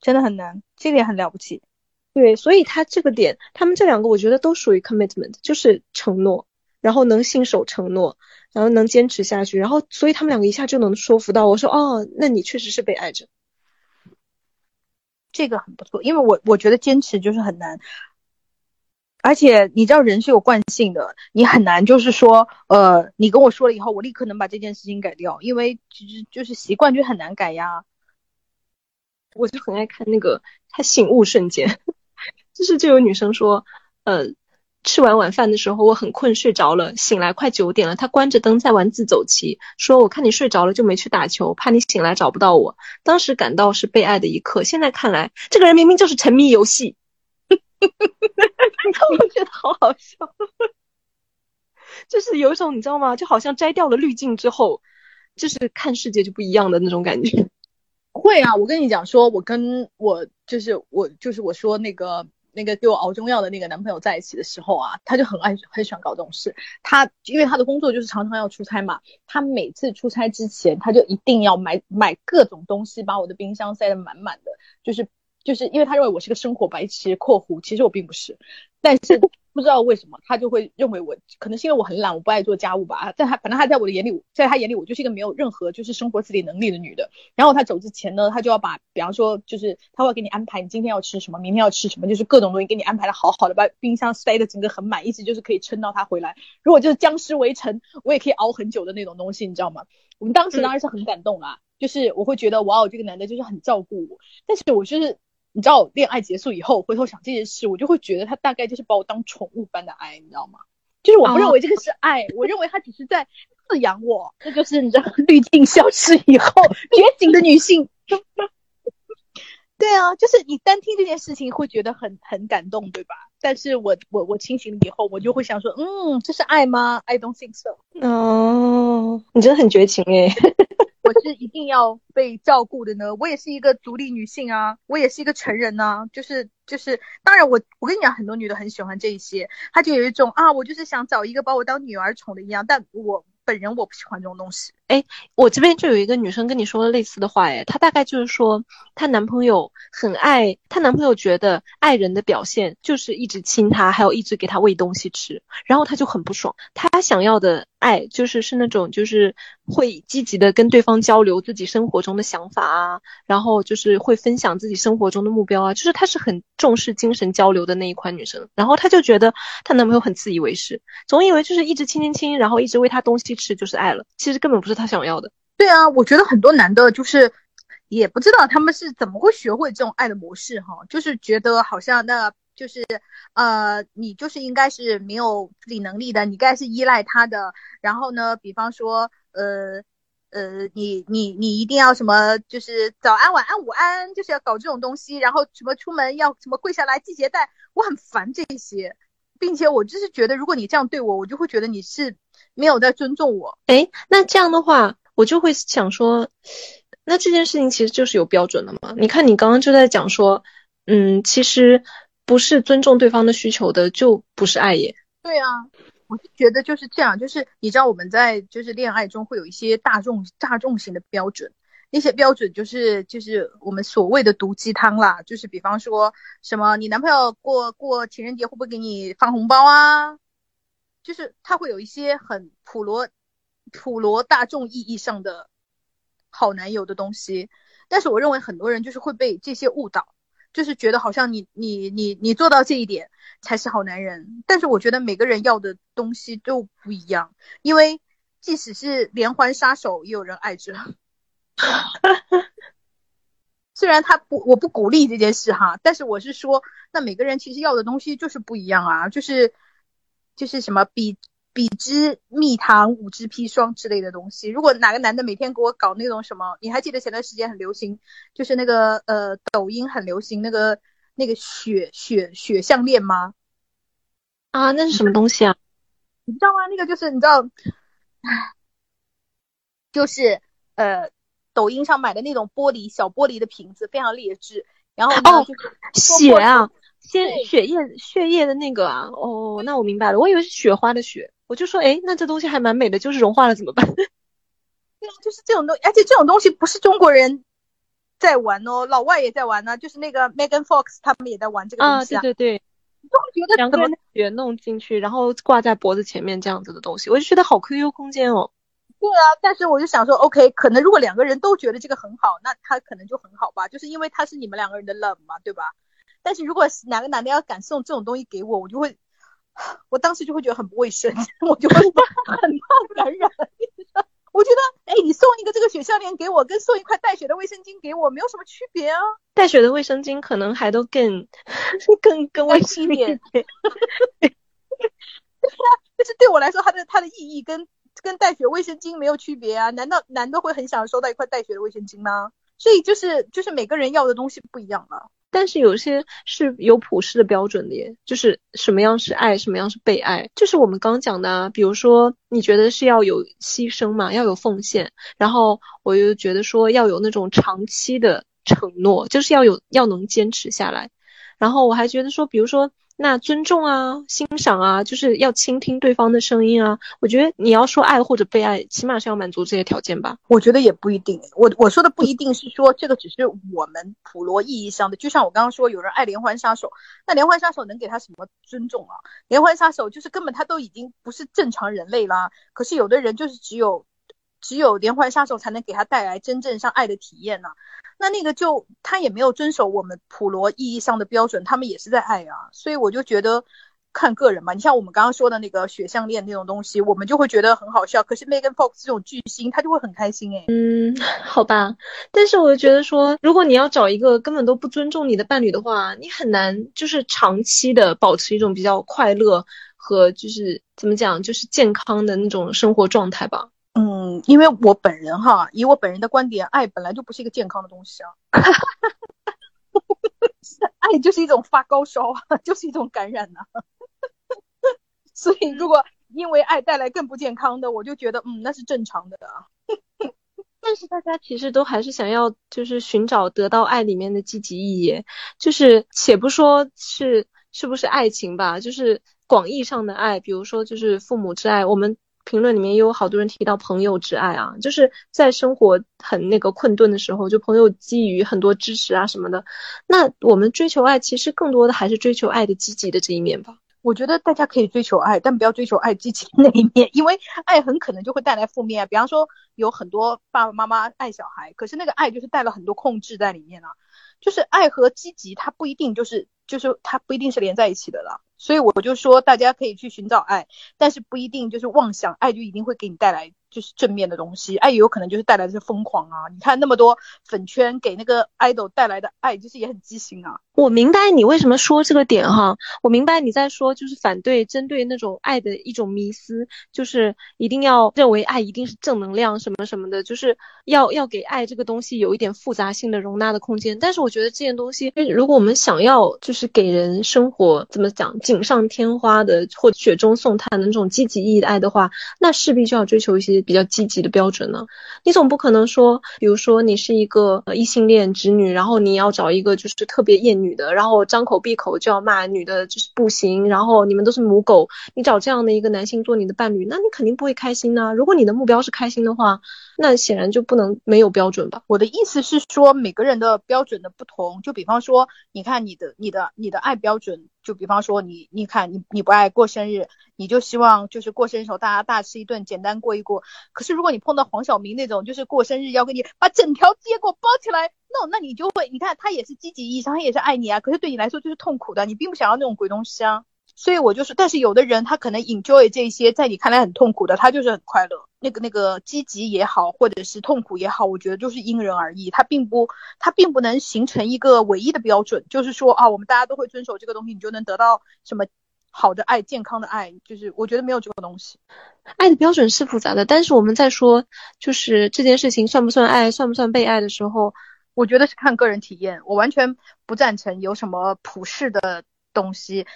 S1: 真的很难，这个也很了不起。
S2: 对，所以他这个点，他们这两个我觉得都属于 commitment，就是承诺，然后能信守承诺，然后能坚持下去，然后所以他们两个一下就能说服到我说，哦，那你确实是被爱着，
S1: 这个很不错，因为我我觉得坚持就是很难，而且你知道人是有惯性的，你很难就是说，呃，你跟我说了以后，我立刻能把这件事情改掉，因为其实就是习惯就很难改呀，
S2: 我就很爱看那个他醒悟瞬间。就是就有女生说，呃，吃完晚饭的时候我很困睡着了，醒来快九点了，他关着灯在玩自走棋，说我看你睡着了就没去打球，怕你醒来找不到我。当时感到是被爱的一刻，现在看来这个人明明就是沉迷游戏，我觉得好好笑，就是有一种你知道吗？就好像摘掉了滤镜之后，就是看世界就不一样的那种感觉。
S1: 会啊，我跟你讲，说我跟我就是我就是我说那个。那个给我熬中药的那个男朋友在一起的时候啊，他就很爱很喜欢搞这种事。他因为他的工作就是常常要出差嘛，他每次出差之前，他就一定要买买各种东西，把我的冰箱塞得满满的。就是就是因为他认为我是个生活白痴（括弧其实我并不是），但是不知道为什么他就会认为我，可能是因为我很懒，我不爱做家务吧。在他反正他在我的眼里，在他眼里我就是一个没有任何就是生活自理能力的女的。然后他走之前呢，他就要把，比方说就是他会给你安排你今天要吃什么，明天要吃什么，就是各种东西给你安排的好好的，把冰箱塞的整个很满，一直就是可以撑到他回来。如果就是僵尸围城，我也可以熬很久的那种东西，你知道吗？我们当时当然是很感动啦，就是我会觉得哇哦，这个男的就是很照顾我。但是我就是。你知道，恋爱结束以后，回头想这件事，我就会觉得他大概就是把我当宠物般的爱，你知道吗？就是我不认为这个是爱，我认为他只是在饲养我。这就是你知道，滤镜消失以后觉醒的女性。对啊，就是你单听这件事情会觉得很很感动，对吧？但是我我我清醒了以后，我就会想说，嗯，这是爱吗？I don't think so。
S2: 哦，你真的很绝情诶。
S1: 我是一定要被照顾的呢，我也是一个独立女性啊，我也是一个成人呢，就是就是，当然我我跟你讲，很多女的很喜欢这一些，她就有一种啊，我就是想找一个把我当女儿宠的一样，但我本人我不喜欢这种东西。
S2: 哎，我这边就有一个女生跟你说了类似的话，哎，她大概就是说，她男朋友很爱，她男朋友觉得爱人的表现就是一直亲她，还有一直给她喂东西吃，然后她就很不爽。她想要的爱就是是那种就是会积极的跟对方交流自己生活中的想法啊，然后就是会分享自己生活中的目标啊，就是她是很重视精神交流的那一款女生。然后她就觉得她男朋友很自以为是，总以为就是一直亲亲亲，然后一直喂她东西吃就是爱了，其实根本不是。他想要的，
S1: 对啊，我觉得很多男的，就是也不知道他们是怎么会学会这种爱的模式哈，就是觉得好像那就是呃，你就是应该是没有自理能力的，你该是依赖他的。然后呢，比方说呃呃，你你你一定要什么，就是早安晚安午安，就是要搞这种东西。然后什么出门要什么跪下来系鞋带，我很烦这些，并且我就是觉得，如果你这样对我，我就会觉得你是。没有在尊重我，
S2: 哎，那这样的话，我就会想说，那这件事情其实就是有标准的嘛？你看，你刚刚就在讲说，嗯，其实不是尊重对方的需求的，就不是爱耶。
S1: 对啊，我是觉得就是这样，就是你知道我们在就是恋爱中会有一些大众大众型的标准，那些标准就是就是我们所谓的毒鸡汤啦，就是比方说什么，你男朋友过过情人节会不会给你发红包啊？就是他会有一些很普罗普罗大众意义上的好男友的东西，但是我认为很多人就是会被这些误导，就是觉得好像你你你你做到这一点才是好男人。但是我觉得每个人要的东西都不一样，因为即使是连环杀手也有人爱着。虽然他不我不鼓励这件事哈，但是我是说，那每个人其实要的东西就是不一样啊，就是。就是什么比比之蜜糖，五之砒霜之类的东西。如果哪个男的每天给我搞那种什么，你还记得前段时间很流行，就是那个呃抖音很流行那个那个血血血项链吗？
S2: 啊，那是什么东西啊？
S1: 你知道吗？那个就是你知道，唉，就是呃抖音上买的那种玻璃小玻璃的瓶子，非常劣质。然后
S2: 哦，血啊。先血液血液的那个啊，哦，那我明白了，我以为是雪花的雪，我就说，哎，那这东西还蛮美的，就是融化了怎么办？
S1: 对啊，就是这种东，而且这种东西不是中国人在玩哦，老外也在玩呢，就是那个 Megan Fox 他们也在玩这个东西
S2: 啊。对对对，
S1: 就会觉得
S2: 两个人血弄进去，然后挂在脖子前面这样子的东西，我就觉得好 QQ 空间哦。
S1: 对啊，但是我就想说，OK，可能如果两个人都觉得这个很好，那他可能就很好吧，就是因为他是你们两个人的冷嘛，对吧？但是如果哪个男的要敢送这种东西给我，我就会，我当时就会觉得很不卫生，我就会很怕感染。我觉得，哎，你送一个这个雪项链给我，跟送一块带血的卫生巾给我没有什么区别啊。
S2: 带血的卫生巾可能还都更 更更卫生一点。对
S1: 啊，但是对我来说，它的它的意义跟跟带血卫生巾没有区别啊。难道男的会很想收到一块带血的卫生巾吗？所以就是就是每个人要的东西不一样了。
S2: 但是有些是有普世的标准的耶，就是什么样是爱，什么样是被爱，就是我们刚讲的啊。比如说，你觉得是要有牺牲嘛，要有奉献，然后我又觉得说要有那种长期的承诺，就是要有要能坚持下来。然后我还觉得说，比如说那尊重啊、欣赏啊，就是要倾听对方的声音啊。我觉得你要说爱或者被爱，起码是要满足这些条件吧。
S1: 我觉得也不一定。我我说的不一定是说这个只是我们普罗意义上的，就像我刚刚说，有人爱连环杀手，那连环杀手能给他什么尊重啊？连环杀手就是根本他都已经不是正常人类啦。可是有的人就是只有只有连环杀手才能给他带来真正像爱的体验呢。那那个就他也没有遵守我们普罗意义上的标准，他们也是在爱啊，所以我就觉得看个人嘛。你像我们刚刚说的那个血项链那种东西，我们就会觉得很好笑。可是 Megan Fox 这种巨星，他就会很开心哎。
S2: 嗯，好吧。但是我觉得说，如果你要找一个根本都不尊重你的伴侣的话，你很难就是长期的保持一种比较快乐和就是怎么讲，就是健康的那种生活状态吧。
S1: 嗯，因为我本人哈，以我本人的观点，爱本来就不是一个健康的东西啊。爱就是一种发高烧啊，就是一种感染呐。所以，如果因为爱带来更不健康的，我就觉得，嗯，那是正常的啊。
S2: 但是大家其实都还是想要，就是寻找得到爱里面的积极意义。就是且不说是是不是爱情吧，就是广义上的爱，比如说就是父母之爱，我们。评论里面也有好多人提到朋友之爱啊，就是在生活很那个困顿的时候，就朋友给予很多支持啊什么的。那我们追求爱，其实更多的还是追求爱的积极的这一面吧。
S1: 我觉得大家可以追求爱，但不要追求爱积极的那一面，因为爱很可能就会带来负面。比方说，有很多爸爸妈妈爱小孩，可是那个爱就是带了很多控制在里面啊。就是爱和积极，它不一定就是。就是它不一定是连在一起的了，所以我就说大家可以去寻找爱，但是不一定就是妄想爱就一定会给你带来。就是正面的东西，爱也有可能就是带来的是疯狂啊！你看那么多粉圈给那个 idol 带来的爱，就是也很畸形啊。
S2: 我明白你为什么说这个点哈，我明白你在说就是反对针对那种爱的一种迷思，就是一定要认为爱一定是正能量什么什么的，就是要要给爱这个东西有一点复杂性的容纳的空间。但是我觉得这件东西，如果我们想要就是给人生活怎么讲锦上添花的或雪中送炭的那种积极意义的爱的话，那势必就要追求一些。比较积极的标准呢？你总不可能说，比如说你是一个异性恋直女，然后你要找一个就是特别厌女的，然后张口闭口就要骂女的，就是不行，然后你们都是母狗，你找这样的一个男性做你的伴侣，那你肯定不会开心呢。如果你的目标是开心的话，那显然就不能没有标准吧？
S1: 我的意思是说，每个人的标准的不同，就比方说，你看你的你的你的爱标准。就比方说你，你看你你不爱过生日，你就希望就是过生日时候大家大吃一顿，简单过一过。可是如果你碰到黄晓明那种，就是过生日要给你把整条街给我包起来，那那你就会，你看他也是积极意义上，他也是爱你啊。可是对你来说就是痛苦的，你并不想要那种鬼东西啊。所以我就是，但是有的人他可能 enjoy 这些，在你看来很痛苦的，他就是很快乐。那个那个积极也好，或者是痛苦也好，我觉得就是因人而异，它并不，它并不能形成一个唯一的标准，就是说啊，我们大家都会遵守这个东西，你就能得到什么好的爱、健康的爱，就是我觉得没有这个东西。
S2: 爱的标准是复杂的，但是我们在说就是这件事情算不算爱，算不算被爱的时候，
S1: 我觉得是看个人体验，我完全不赞成有什么普世的东西。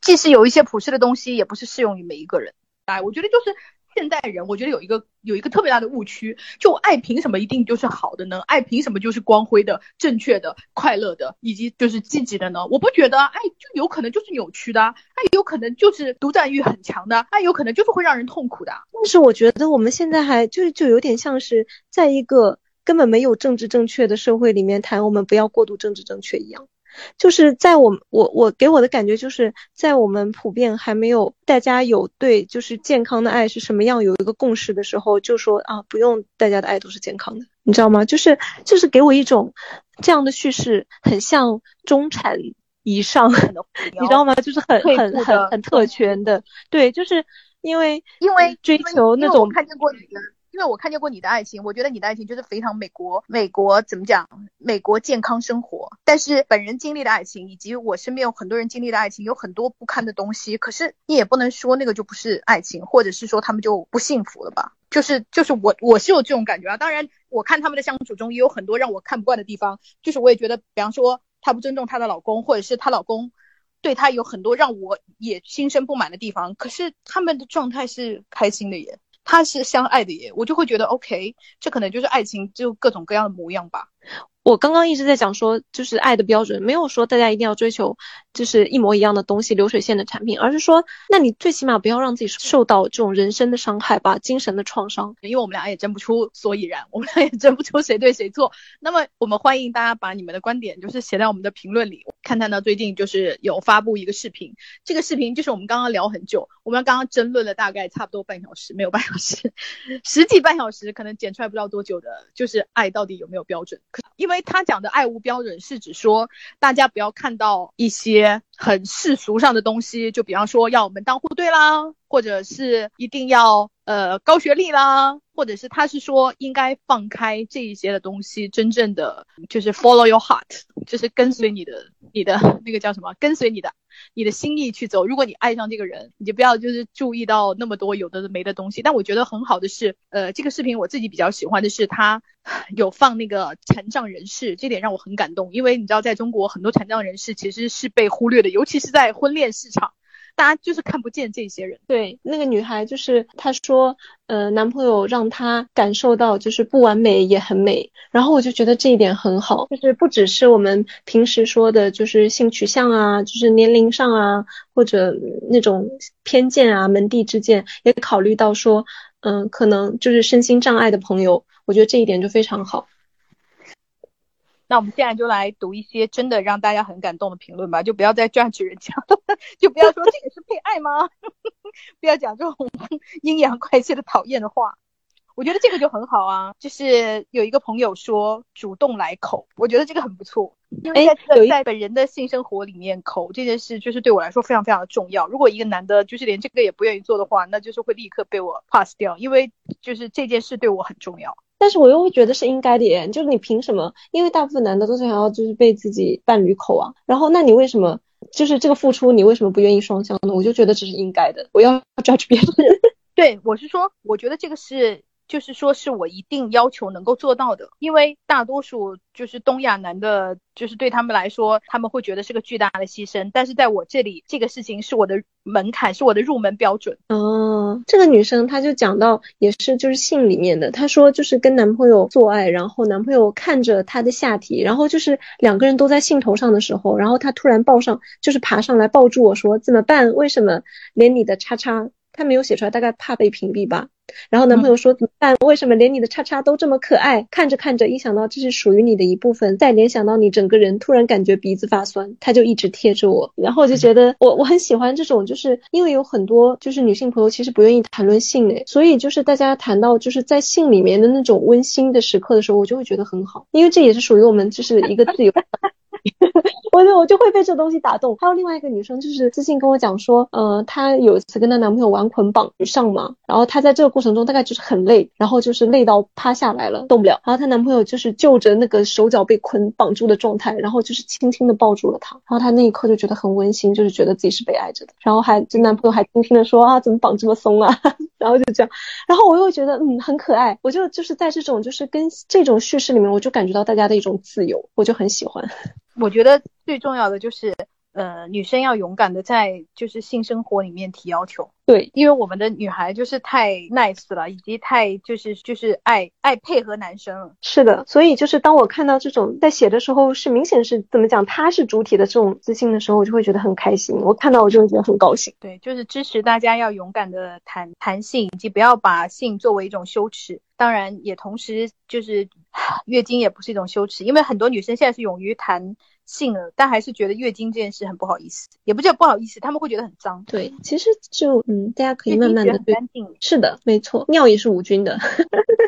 S1: 即使有一些普世的东西，也不是适用于每一个人。哎，我觉得就是现代人，我觉得有一个有一个特别大的误区，就爱凭什么一定就是好的呢？爱凭什么就是光辉的、正确的、快乐的，以及就是积极的呢？我不觉得，爱就有可能就是扭曲的，爱有可能就是独占欲很强的，爱有可能就是会让人痛苦的。
S2: 但是我觉得我们现在还就就有点像是在一个根本没有政治正确的社会里面谈我们不要过度政治正确一样。就是在我我我给我的感觉，就是在我们普遍还没有大家有对就是健康的爱是什么样有一个共识的时候，就说啊不用大家的爱都是健康的，你知道吗？就是就是给我一种这样的叙事，很像中产以上，你知道吗？就是很很很很特权的，对，就是因为
S1: 因为
S2: 追求那种
S1: 看见过你的。因为我看见过你的爱情，我觉得你的爱情就是非常美国，美国怎么讲？美国健康生活。但是本人经历的爱情，以及我身边有很多人经历的爱情，有很多不堪的东西。可是你也不能说那个就不是爱情，或者是说他们就不幸福了吧？就是就是我我是有这种感觉啊。当然，我看他们的相处中也有很多让我看不惯的地方。就是我也觉得，比方说她不尊重她的老公，或者是她老公对她有很多让我也心生不满的地方。可是他们的状态是开心的耶。他是相爱的耶，我就会觉得 OK，这可能就是爱情，就各种各样的模样吧。
S2: 我刚刚一直在讲说，就是爱的标准，没有说大家一定要追求就是一模一样的东西，流水线的产品，而是说，那你最起码不要让自己受到这种人生的伤害吧，精神的创伤。
S1: 因为我们俩也争不出所以然，我们俩也争不出谁对谁错。那么我们欢迎大家把你们的观点就是写在我们的评论里。看看呢，最近就是有发布一个视频，这个视频就是我们刚刚聊很久，我们刚刚争论了大概差不多半小时，没有半小时，实际半小时可能剪出来不知道多久的，就是爱到底有没有标准？可因为因为他讲的爱无标准，是指说大家不要看到一些很世俗上的东西，就比方说要门当户对啦，或者是一定要呃高学历啦，或者是他是说应该放开这一些的东西，真正的就是 follow your heart，就是跟随你的你的那个叫什么，跟随你的你的心意去走。如果你爱上这个人，你就不要就是注意到那么多有的没的东西。但我觉得很好的是，呃，这个视频我自己比较喜欢的是他有放那个残障人士，这点让我很感动，因为你知道在中国很多残障人士其实是被忽略的，尤其是在婚恋市场。大家就是看不见这些人。
S2: 对，那个女孩就是她说，呃，男朋友让她感受到就是不完美也很美。然后我就觉得这一点很好，就是不只是我们平时说的，就是性取向啊，就是年龄上啊，或者那种偏见啊、门第之见，也考虑到说，嗯，可能就是身心障碍的朋友，我觉得这一点就非常好。
S1: 那我们现在就来读一些真的让大家很感动的评论吧，就不要再 judge 人家，就不要说这个是配爱吗？不要讲这种 阴阳怪气的讨厌的话。我觉得这个就很好啊，就是有一个朋友说主动来口，我觉得这个很不错。因为在在本人的性生活里面，口这件事就是对我来说非常非常的重要。如果一个男的就是连这个也不愿意做的话，那就是会立刻被我 pass 掉，因为就是这件事对我很重要。
S2: 但是我又会觉得是应该的耶，就是你凭什么？因为大部分男的都想要就是被自己伴侣口啊，然后那你为什么就是这个付出你为什么不愿意双向呢？我就觉得这是应该的，我要 judge 别人。
S1: 对，我是说，我觉得这个是。就是说，是我一定要求能够做到的，因为大多数就是东亚男的，就是对他们来说，他们会觉得是个巨大的牺牲。但是在我这里，这个事情是我的门槛，是我的入门标准。
S2: 哦，这个女生她就讲到，也是就是性里面的，她说就是跟男朋友做爱，然后男朋友看着她的下体，然后就是两个人都在兴头上的时候，然后她突然抱上，就是爬上来抱住我说怎么办？为什么连你的叉叉？他没有写出来，大概怕被屏蔽吧。然后男朋友说怎么办？为什么连你的叉叉都这么可爱？看着看着，一想到这是属于你的一部分，再联想到你整个人，突然感觉鼻子发酸，他就一直贴着我。然后我就觉得我我很喜欢这种，就是因为有很多就是女性朋友其实不愿意谈论性诶，所以就是大家谈到就是在性里面的那种温馨的时刻的时候，我就会觉得很好，因为这也是属于我们就是一个自由。我就我就会被这东西打动。还有另外一个女生，就是私信跟我讲说，呃，她有一次跟她男朋友玩捆绑上嘛，然后她在这个过过程中大概就是很累，然后就是累到趴下来了，动不了。然后她男朋友就是就着那个手脚被捆绑住的状态，然后就是轻轻的抱住了她，然后她那一刻就觉得很温馨，就是觉得自己是被爱着的。然后还这男朋友还轻轻的说啊，怎么绑这么松啊？然后就这样，然后我又觉得嗯很可爱。我就就是在这种就是跟这种叙事里面，我就感觉到大家的一种自由，我就很喜欢。
S1: 我觉得最重要的就是，呃，女生要勇敢的在就是性生活里面提要求。
S2: 对，
S1: 因为我们的女孩就是太 nice 了，以及太就是就是爱爱配合男生了。
S2: 是的，所以就是当我看到这种在写的时候是明显是怎么讲，他是主体的这种自信的时候，我就会觉得很开心。我看到我就会觉得很高兴。
S1: 对，就是支持大家要勇敢的谈谈性，以及不要把性作为一种羞耻。当然，也同时就是 月经也不是一种羞耻，因为很多女生现在是勇于谈。性了，但还是觉得月经这件事很不好意思，也不叫不好意思，他们会觉得很脏。
S2: 对，其实就嗯，大家可以慢慢的
S1: 干净。
S2: 是的，没错，尿也是无菌的。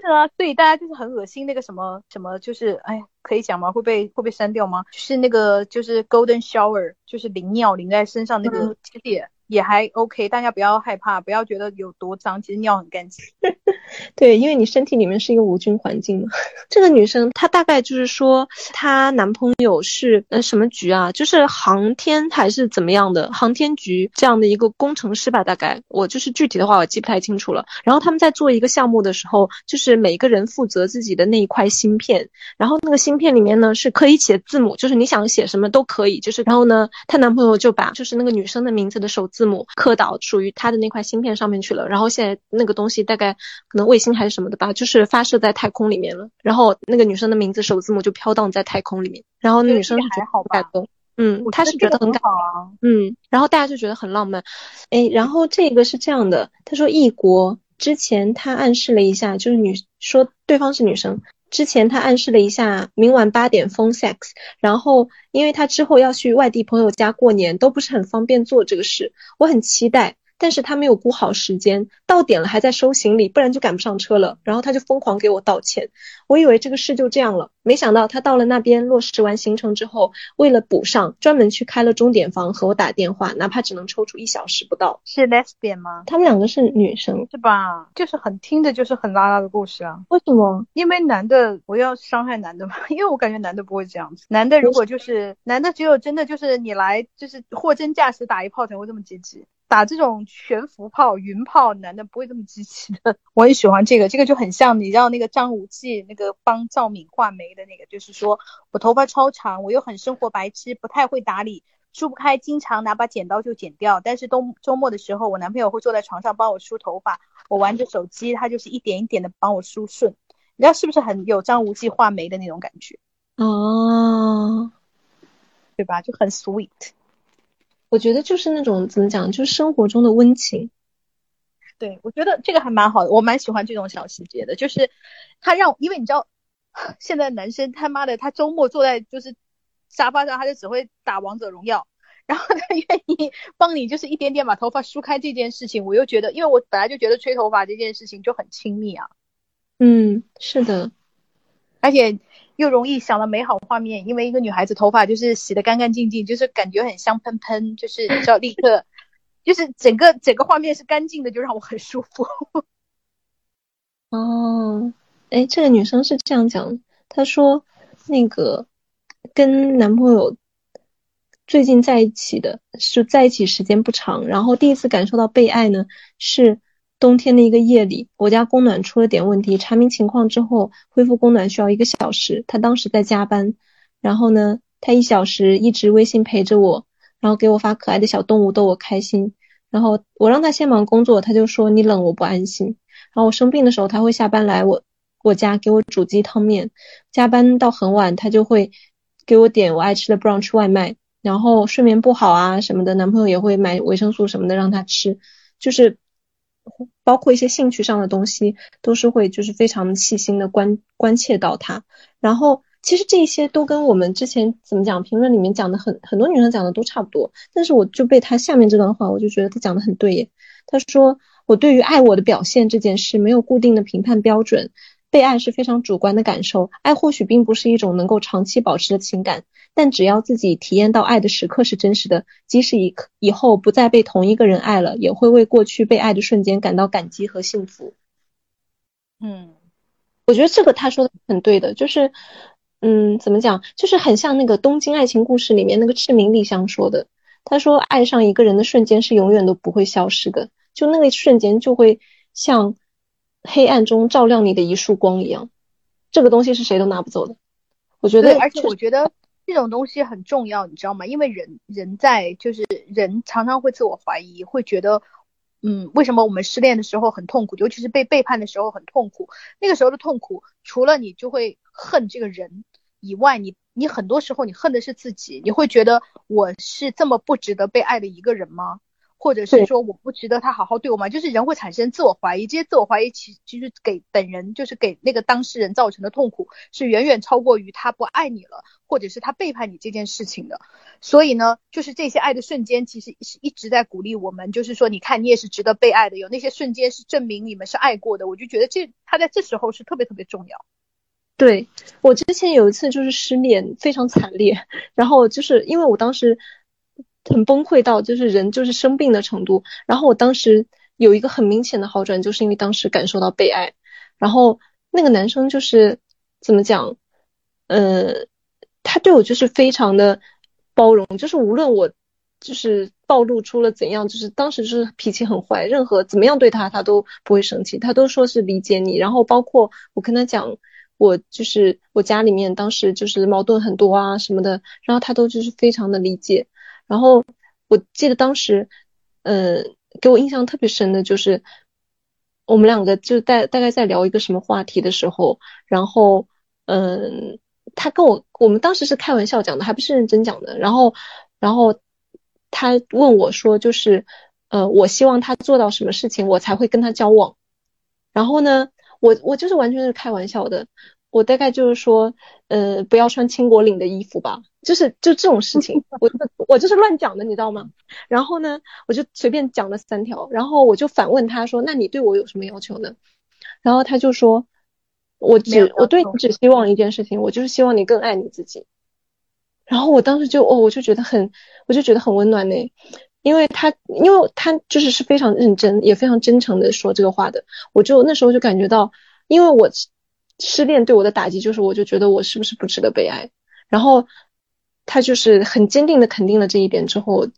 S1: 是啊，所以大家就是很恶心那个什么什么，就是哎，可以讲吗？会被会被删掉吗？就是那个就是 golden shower，就是淋尿淋在身上那个，其实也也还 OK，大家不要害怕，不要觉得有多脏，其实尿很干净。
S2: 对，因为你身体里面是一个无菌环境嘛。这个女生她大概就是说，她男朋友是呃什么局啊？就是航天还是怎么样的航天局这样的一个工程师吧？大概我就是具体的话我记不太清楚了。然后他们在做一个项目的时候，就是每个人负责自己的那一块芯片，然后那个芯片里面呢是可以写字母，就是你想写什么都可以。就是然后呢，她男朋友就把就是那个女生的名字的首字母刻到属于他的那块芯片上面去了。然后现在那个东西大概可能。卫星还是什么的吧，就是发射在太空里面了。然后那个女生的名字首字母就飘荡在太空里面。然后那女生是
S1: 还好
S2: 感动，嗯，她是
S1: 觉
S2: 得很感嗯，然后大家就觉得很浪漫。哎，然后这个是这样的，他说异国之前他暗示了一下，就是女说对方是女生。之前他暗示了一下，明晚八点风 sex，然后因为他之后要去外地朋友家过年，都不是很方便做这个事，我很期待。但是他没有估好时间，到点了还在收行李，不然就赶不上车了。然后他就疯狂给我道歉，我以为这个事就这样了，没想到他到了那边落实完行程之后，为了补上，专门去开了钟点房和我打电话，哪怕只能抽出一小时不到。
S1: 是 lesbian 吗？
S2: 他们两个是女生，
S1: 是吧？就是很听着就是很拉拉的故事啊。
S2: 为什么？
S1: 因为男的不要伤害男的嘛，因为我感觉男的不会这样子。男的如果就是男的，只有真的就是你来就是货真价实打一炮才会这么积极。打这种悬浮炮、云炮，男的不会这么积极的。我很喜欢这个，这个就很像你知道那个张无忌那个帮赵敏画眉的那个，就是说我头发超长，我又很生活白痴，不太会打理，梳不开，经常拿把剪刀就剪掉。但是周周末的时候，我男朋友会坐在床上帮我梳头发，我玩着手机，他就是一点一点的帮我梳顺。你知道是不是很有张无忌画眉的那种感觉？
S2: 哦，
S1: 对吧？就很 sweet。
S2: 我觉得就是那种怎么讲，就是生活中的温情。
S1: 对，我觉得这个还蛮好的，我蛮喜欢这种小细节的。就是他让，因为你知道，现在男生他妈的，他周末坐在就是沙发上，他就只会打王者荣耀，然后他愿意帮你就是一点点把头发梳开这件事情，我又觉得，因为我本来就觉得吹头发这件事情就很亲密啊。
S2: 嗯，是的，
S1: 而且。又容易想到美好画面，因为一个女孩子头发就是洗的干干净净，就是感觉很香喷喷，就是要立刻，就是整个整个画面是干净的，就让我很舒服。
S2: 哦，哎，这个女生是这样讲，她说那个跟男朋友最近在一起的是在一起时间不长，然后第一次感受到被爱呢是。冬天的一个夜里，我家供暖出了点问题。查明情况之后，恢复供暖需要一个小时。他当时在加班，然后呢，他一小时一直微信陪着我，然后给我发可爱的小动物逗我开心。然后我让他先忙工作，他就说你冷我不安心。然后我生病的时候，他会下班来我我家给我煮鸡汤面。加班到很晚，他就会给我点我爱吃的 brunch 外卖。然后睡眠不好啊什么的，男朋友也会买维生素什么的让他吃，就是。包括一些兴趣上的东西，都是会就是非常细心的关关切到他。然后其实这些都跟我们之前怎么讲评论里面讲的很很多女生讲的都差不多。但是我就被他下面这段话，我就觉得他讲的很对耶。他说我对于爱我的表现这件事没有固定的评判标准。被爱是非常主观的感受，爱或许并不是一种能够长期保持的情感，但只要自己体验到爱的时刻是真实的，即使以以后不再被同一个人爱了，也会为过去被爱的瞬间感到感激和幸福。
S1: 嗯，
S2: 我觉得这个他说的很对的，就是，嗯，怎么讲，就是很像那个《东京爱情故事》里面那个赤名莉香说的，他说爱上一个人的瞬间是永远都不会消失的，就那个瞬间就会像。黑暗中照亮你的一束光一样，这个东西是谁都拿不走的。我觉得，
S1: 而且我觉得这种东西很重要，你知道吗？因为人人在就是人常常会自我怀疑，会觉得，嗯，为什么我们失恋的时候很痛苦，尤其是被背叛的时候很痛苦？那个时候的痛苦，除了你就会恨这个人以外，你你很多时候你恨的是自己，你会觉得我是这么不值得被爱的一个人吗？或者是说我不值得他好好对我吗？就是人会产生自我怀疑，这些自我怀疑其其实给本人就是给那个当事人造成的痛苦是远远超过于他不爱你了，或者是他背叛你这件事情的。所以呢，就是这些爱的瞬间，其实是一直在鼓励我们，就是说你看你也是值得被爱的，有那些瞬间是证明你们是爱过的。我就觉得这他在这时候是特别特别重要。
S2: 对我之前有一次就是失恋非常惨烈，然后就是因为我当时。很崩溃到就是人就是生病的程度，然后我当时有一个很明显的好转，就是因为当时感受到被爱，然后那个男生就是怎么讲，呃，他对我就是非常的包容，就是无论我就是暴露出了怎样，就是当时就是脾气很坏，任何怎么样对他他都不会生气，他都说是理解你，然后包括我跟他讲我就是我家里面当时就是矛盾很多啊什么的，然后他都就是非常的理解。然后我记得当时，嗯，给我印象特别深的就是，我们两个就大大概在聊一个什么话题的时候，然后嗯，他跟我我们当时是开玩笑讲的，还不是认真讲的。然后然后他问我说，就是呃，我希望他做到什么事情，我才会跟他交往。然后呢，我我就是完全是开玩笑的。我大概就是说，呃，不要穿青果领的衣服吧，就是就这种事情，我我就是乱讲的，你知道吗？然后呢，我就随便讲了三条，然后我就反问他说，那你对我有什么要求呢？然后他就说，我只我对你只希望一件事情，我就是希望你更爱你自己。然后我当时就哦，我就觉得很，我就觉得很温暖呢，因为他因为他就是是非常认真也非常真诚的说这个话的，我就那时候就感觉到，因为我。失恋对我的打击就是，我就觉得我是不是不值得被爱。然后他就是很坚定的肯定了这一点之后，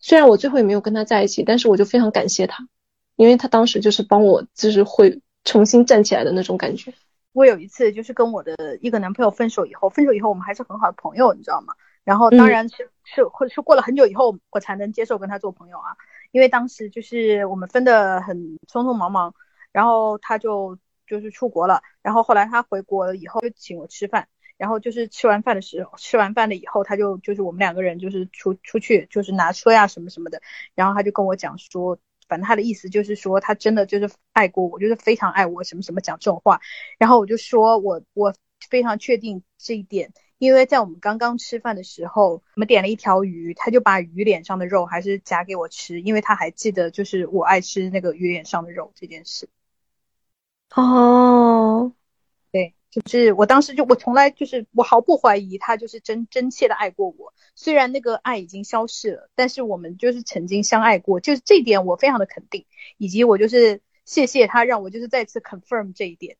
S2: 虽然我最后也没有跟他在一起，但是我就非常感谢他，因为他当时就是帮我，就是会重新站起来的那种感觉。
S1: 我有一次就是跟我的一个男朋友分手以后，分手以后我们还是很好的朋友，你知道吗？然后当然是是会是过了很久以后我才能接受跟他做朋友啊，因为当时就是我们分的很匆匆忙忙，然后他就。就是出国了，然后后来他回国了以后就请我吃饭，然后就是吃完饭的时候，吃完饭了以后他就就是我们两个人就是出出去就是拿车呀什么什么的，然后他就跟我讲说，反正他的意思就是说他真的就是爱过我，就是非常爱我什么什么讲这种话，然后我就说我我非常确定这一点，因为在我们刚刚吃饭的时候，我们点了一条鱼，他就把鱼脸上的肉还是夹给我吃，因为他还记得就是我爱吃那个鱼脸上的肉这件事。
S2: 哦，
S1: 对，就是我当时就我从来就是我毫不怀疑他就是真真切的爱过我，虽然那个爱已经消逝了，但是我们就是曾经相爱过，就是这点我非常的肯定，以及我就是谢谢他让我就是再次 confirm 这一点。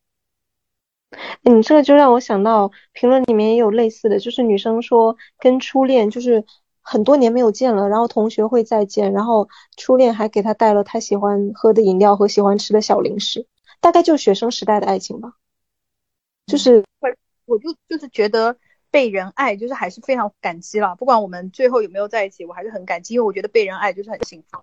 S2: 你这个就让我想到评论里面也有类似的，就是女生说跟初恋就是很多年没有见了，然后同学会再见，然后初恋还给他带了他喜欢喝的饮料和喜欢吃的小零食。大概就是学生时代的爱情吧，就是，
S1: 我就就是觉得被人爱，就是还是非常感激了。不管我们最后有没有在一起，我还是很感激，因为我觉得被人爱就是很幸福。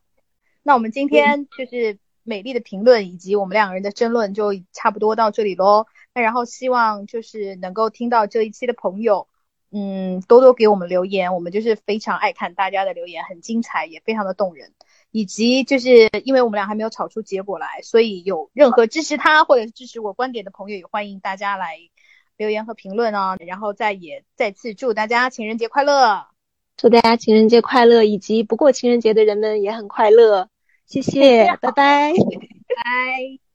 S1: 那我们今天就是美丽的评论以及我们两个人的争论就差不多到这里喽。那然后希望就是能够听到这一期的朋友，嗯，多多给我们留言，我们就是非常爱看大家的留言，很精彩，也非常的动人。以及就是因为我们俩还没有吵出结果来，所以有任何支持他或者是支持我观点的朋友，也欢迎大家来留言和评论哦。然后再也再次祝大家情人节快乐，
S2: 祝大家情人节快乐，以及不过情人节的人们也很快乐。谢谢，拜拜，
S1: 拜。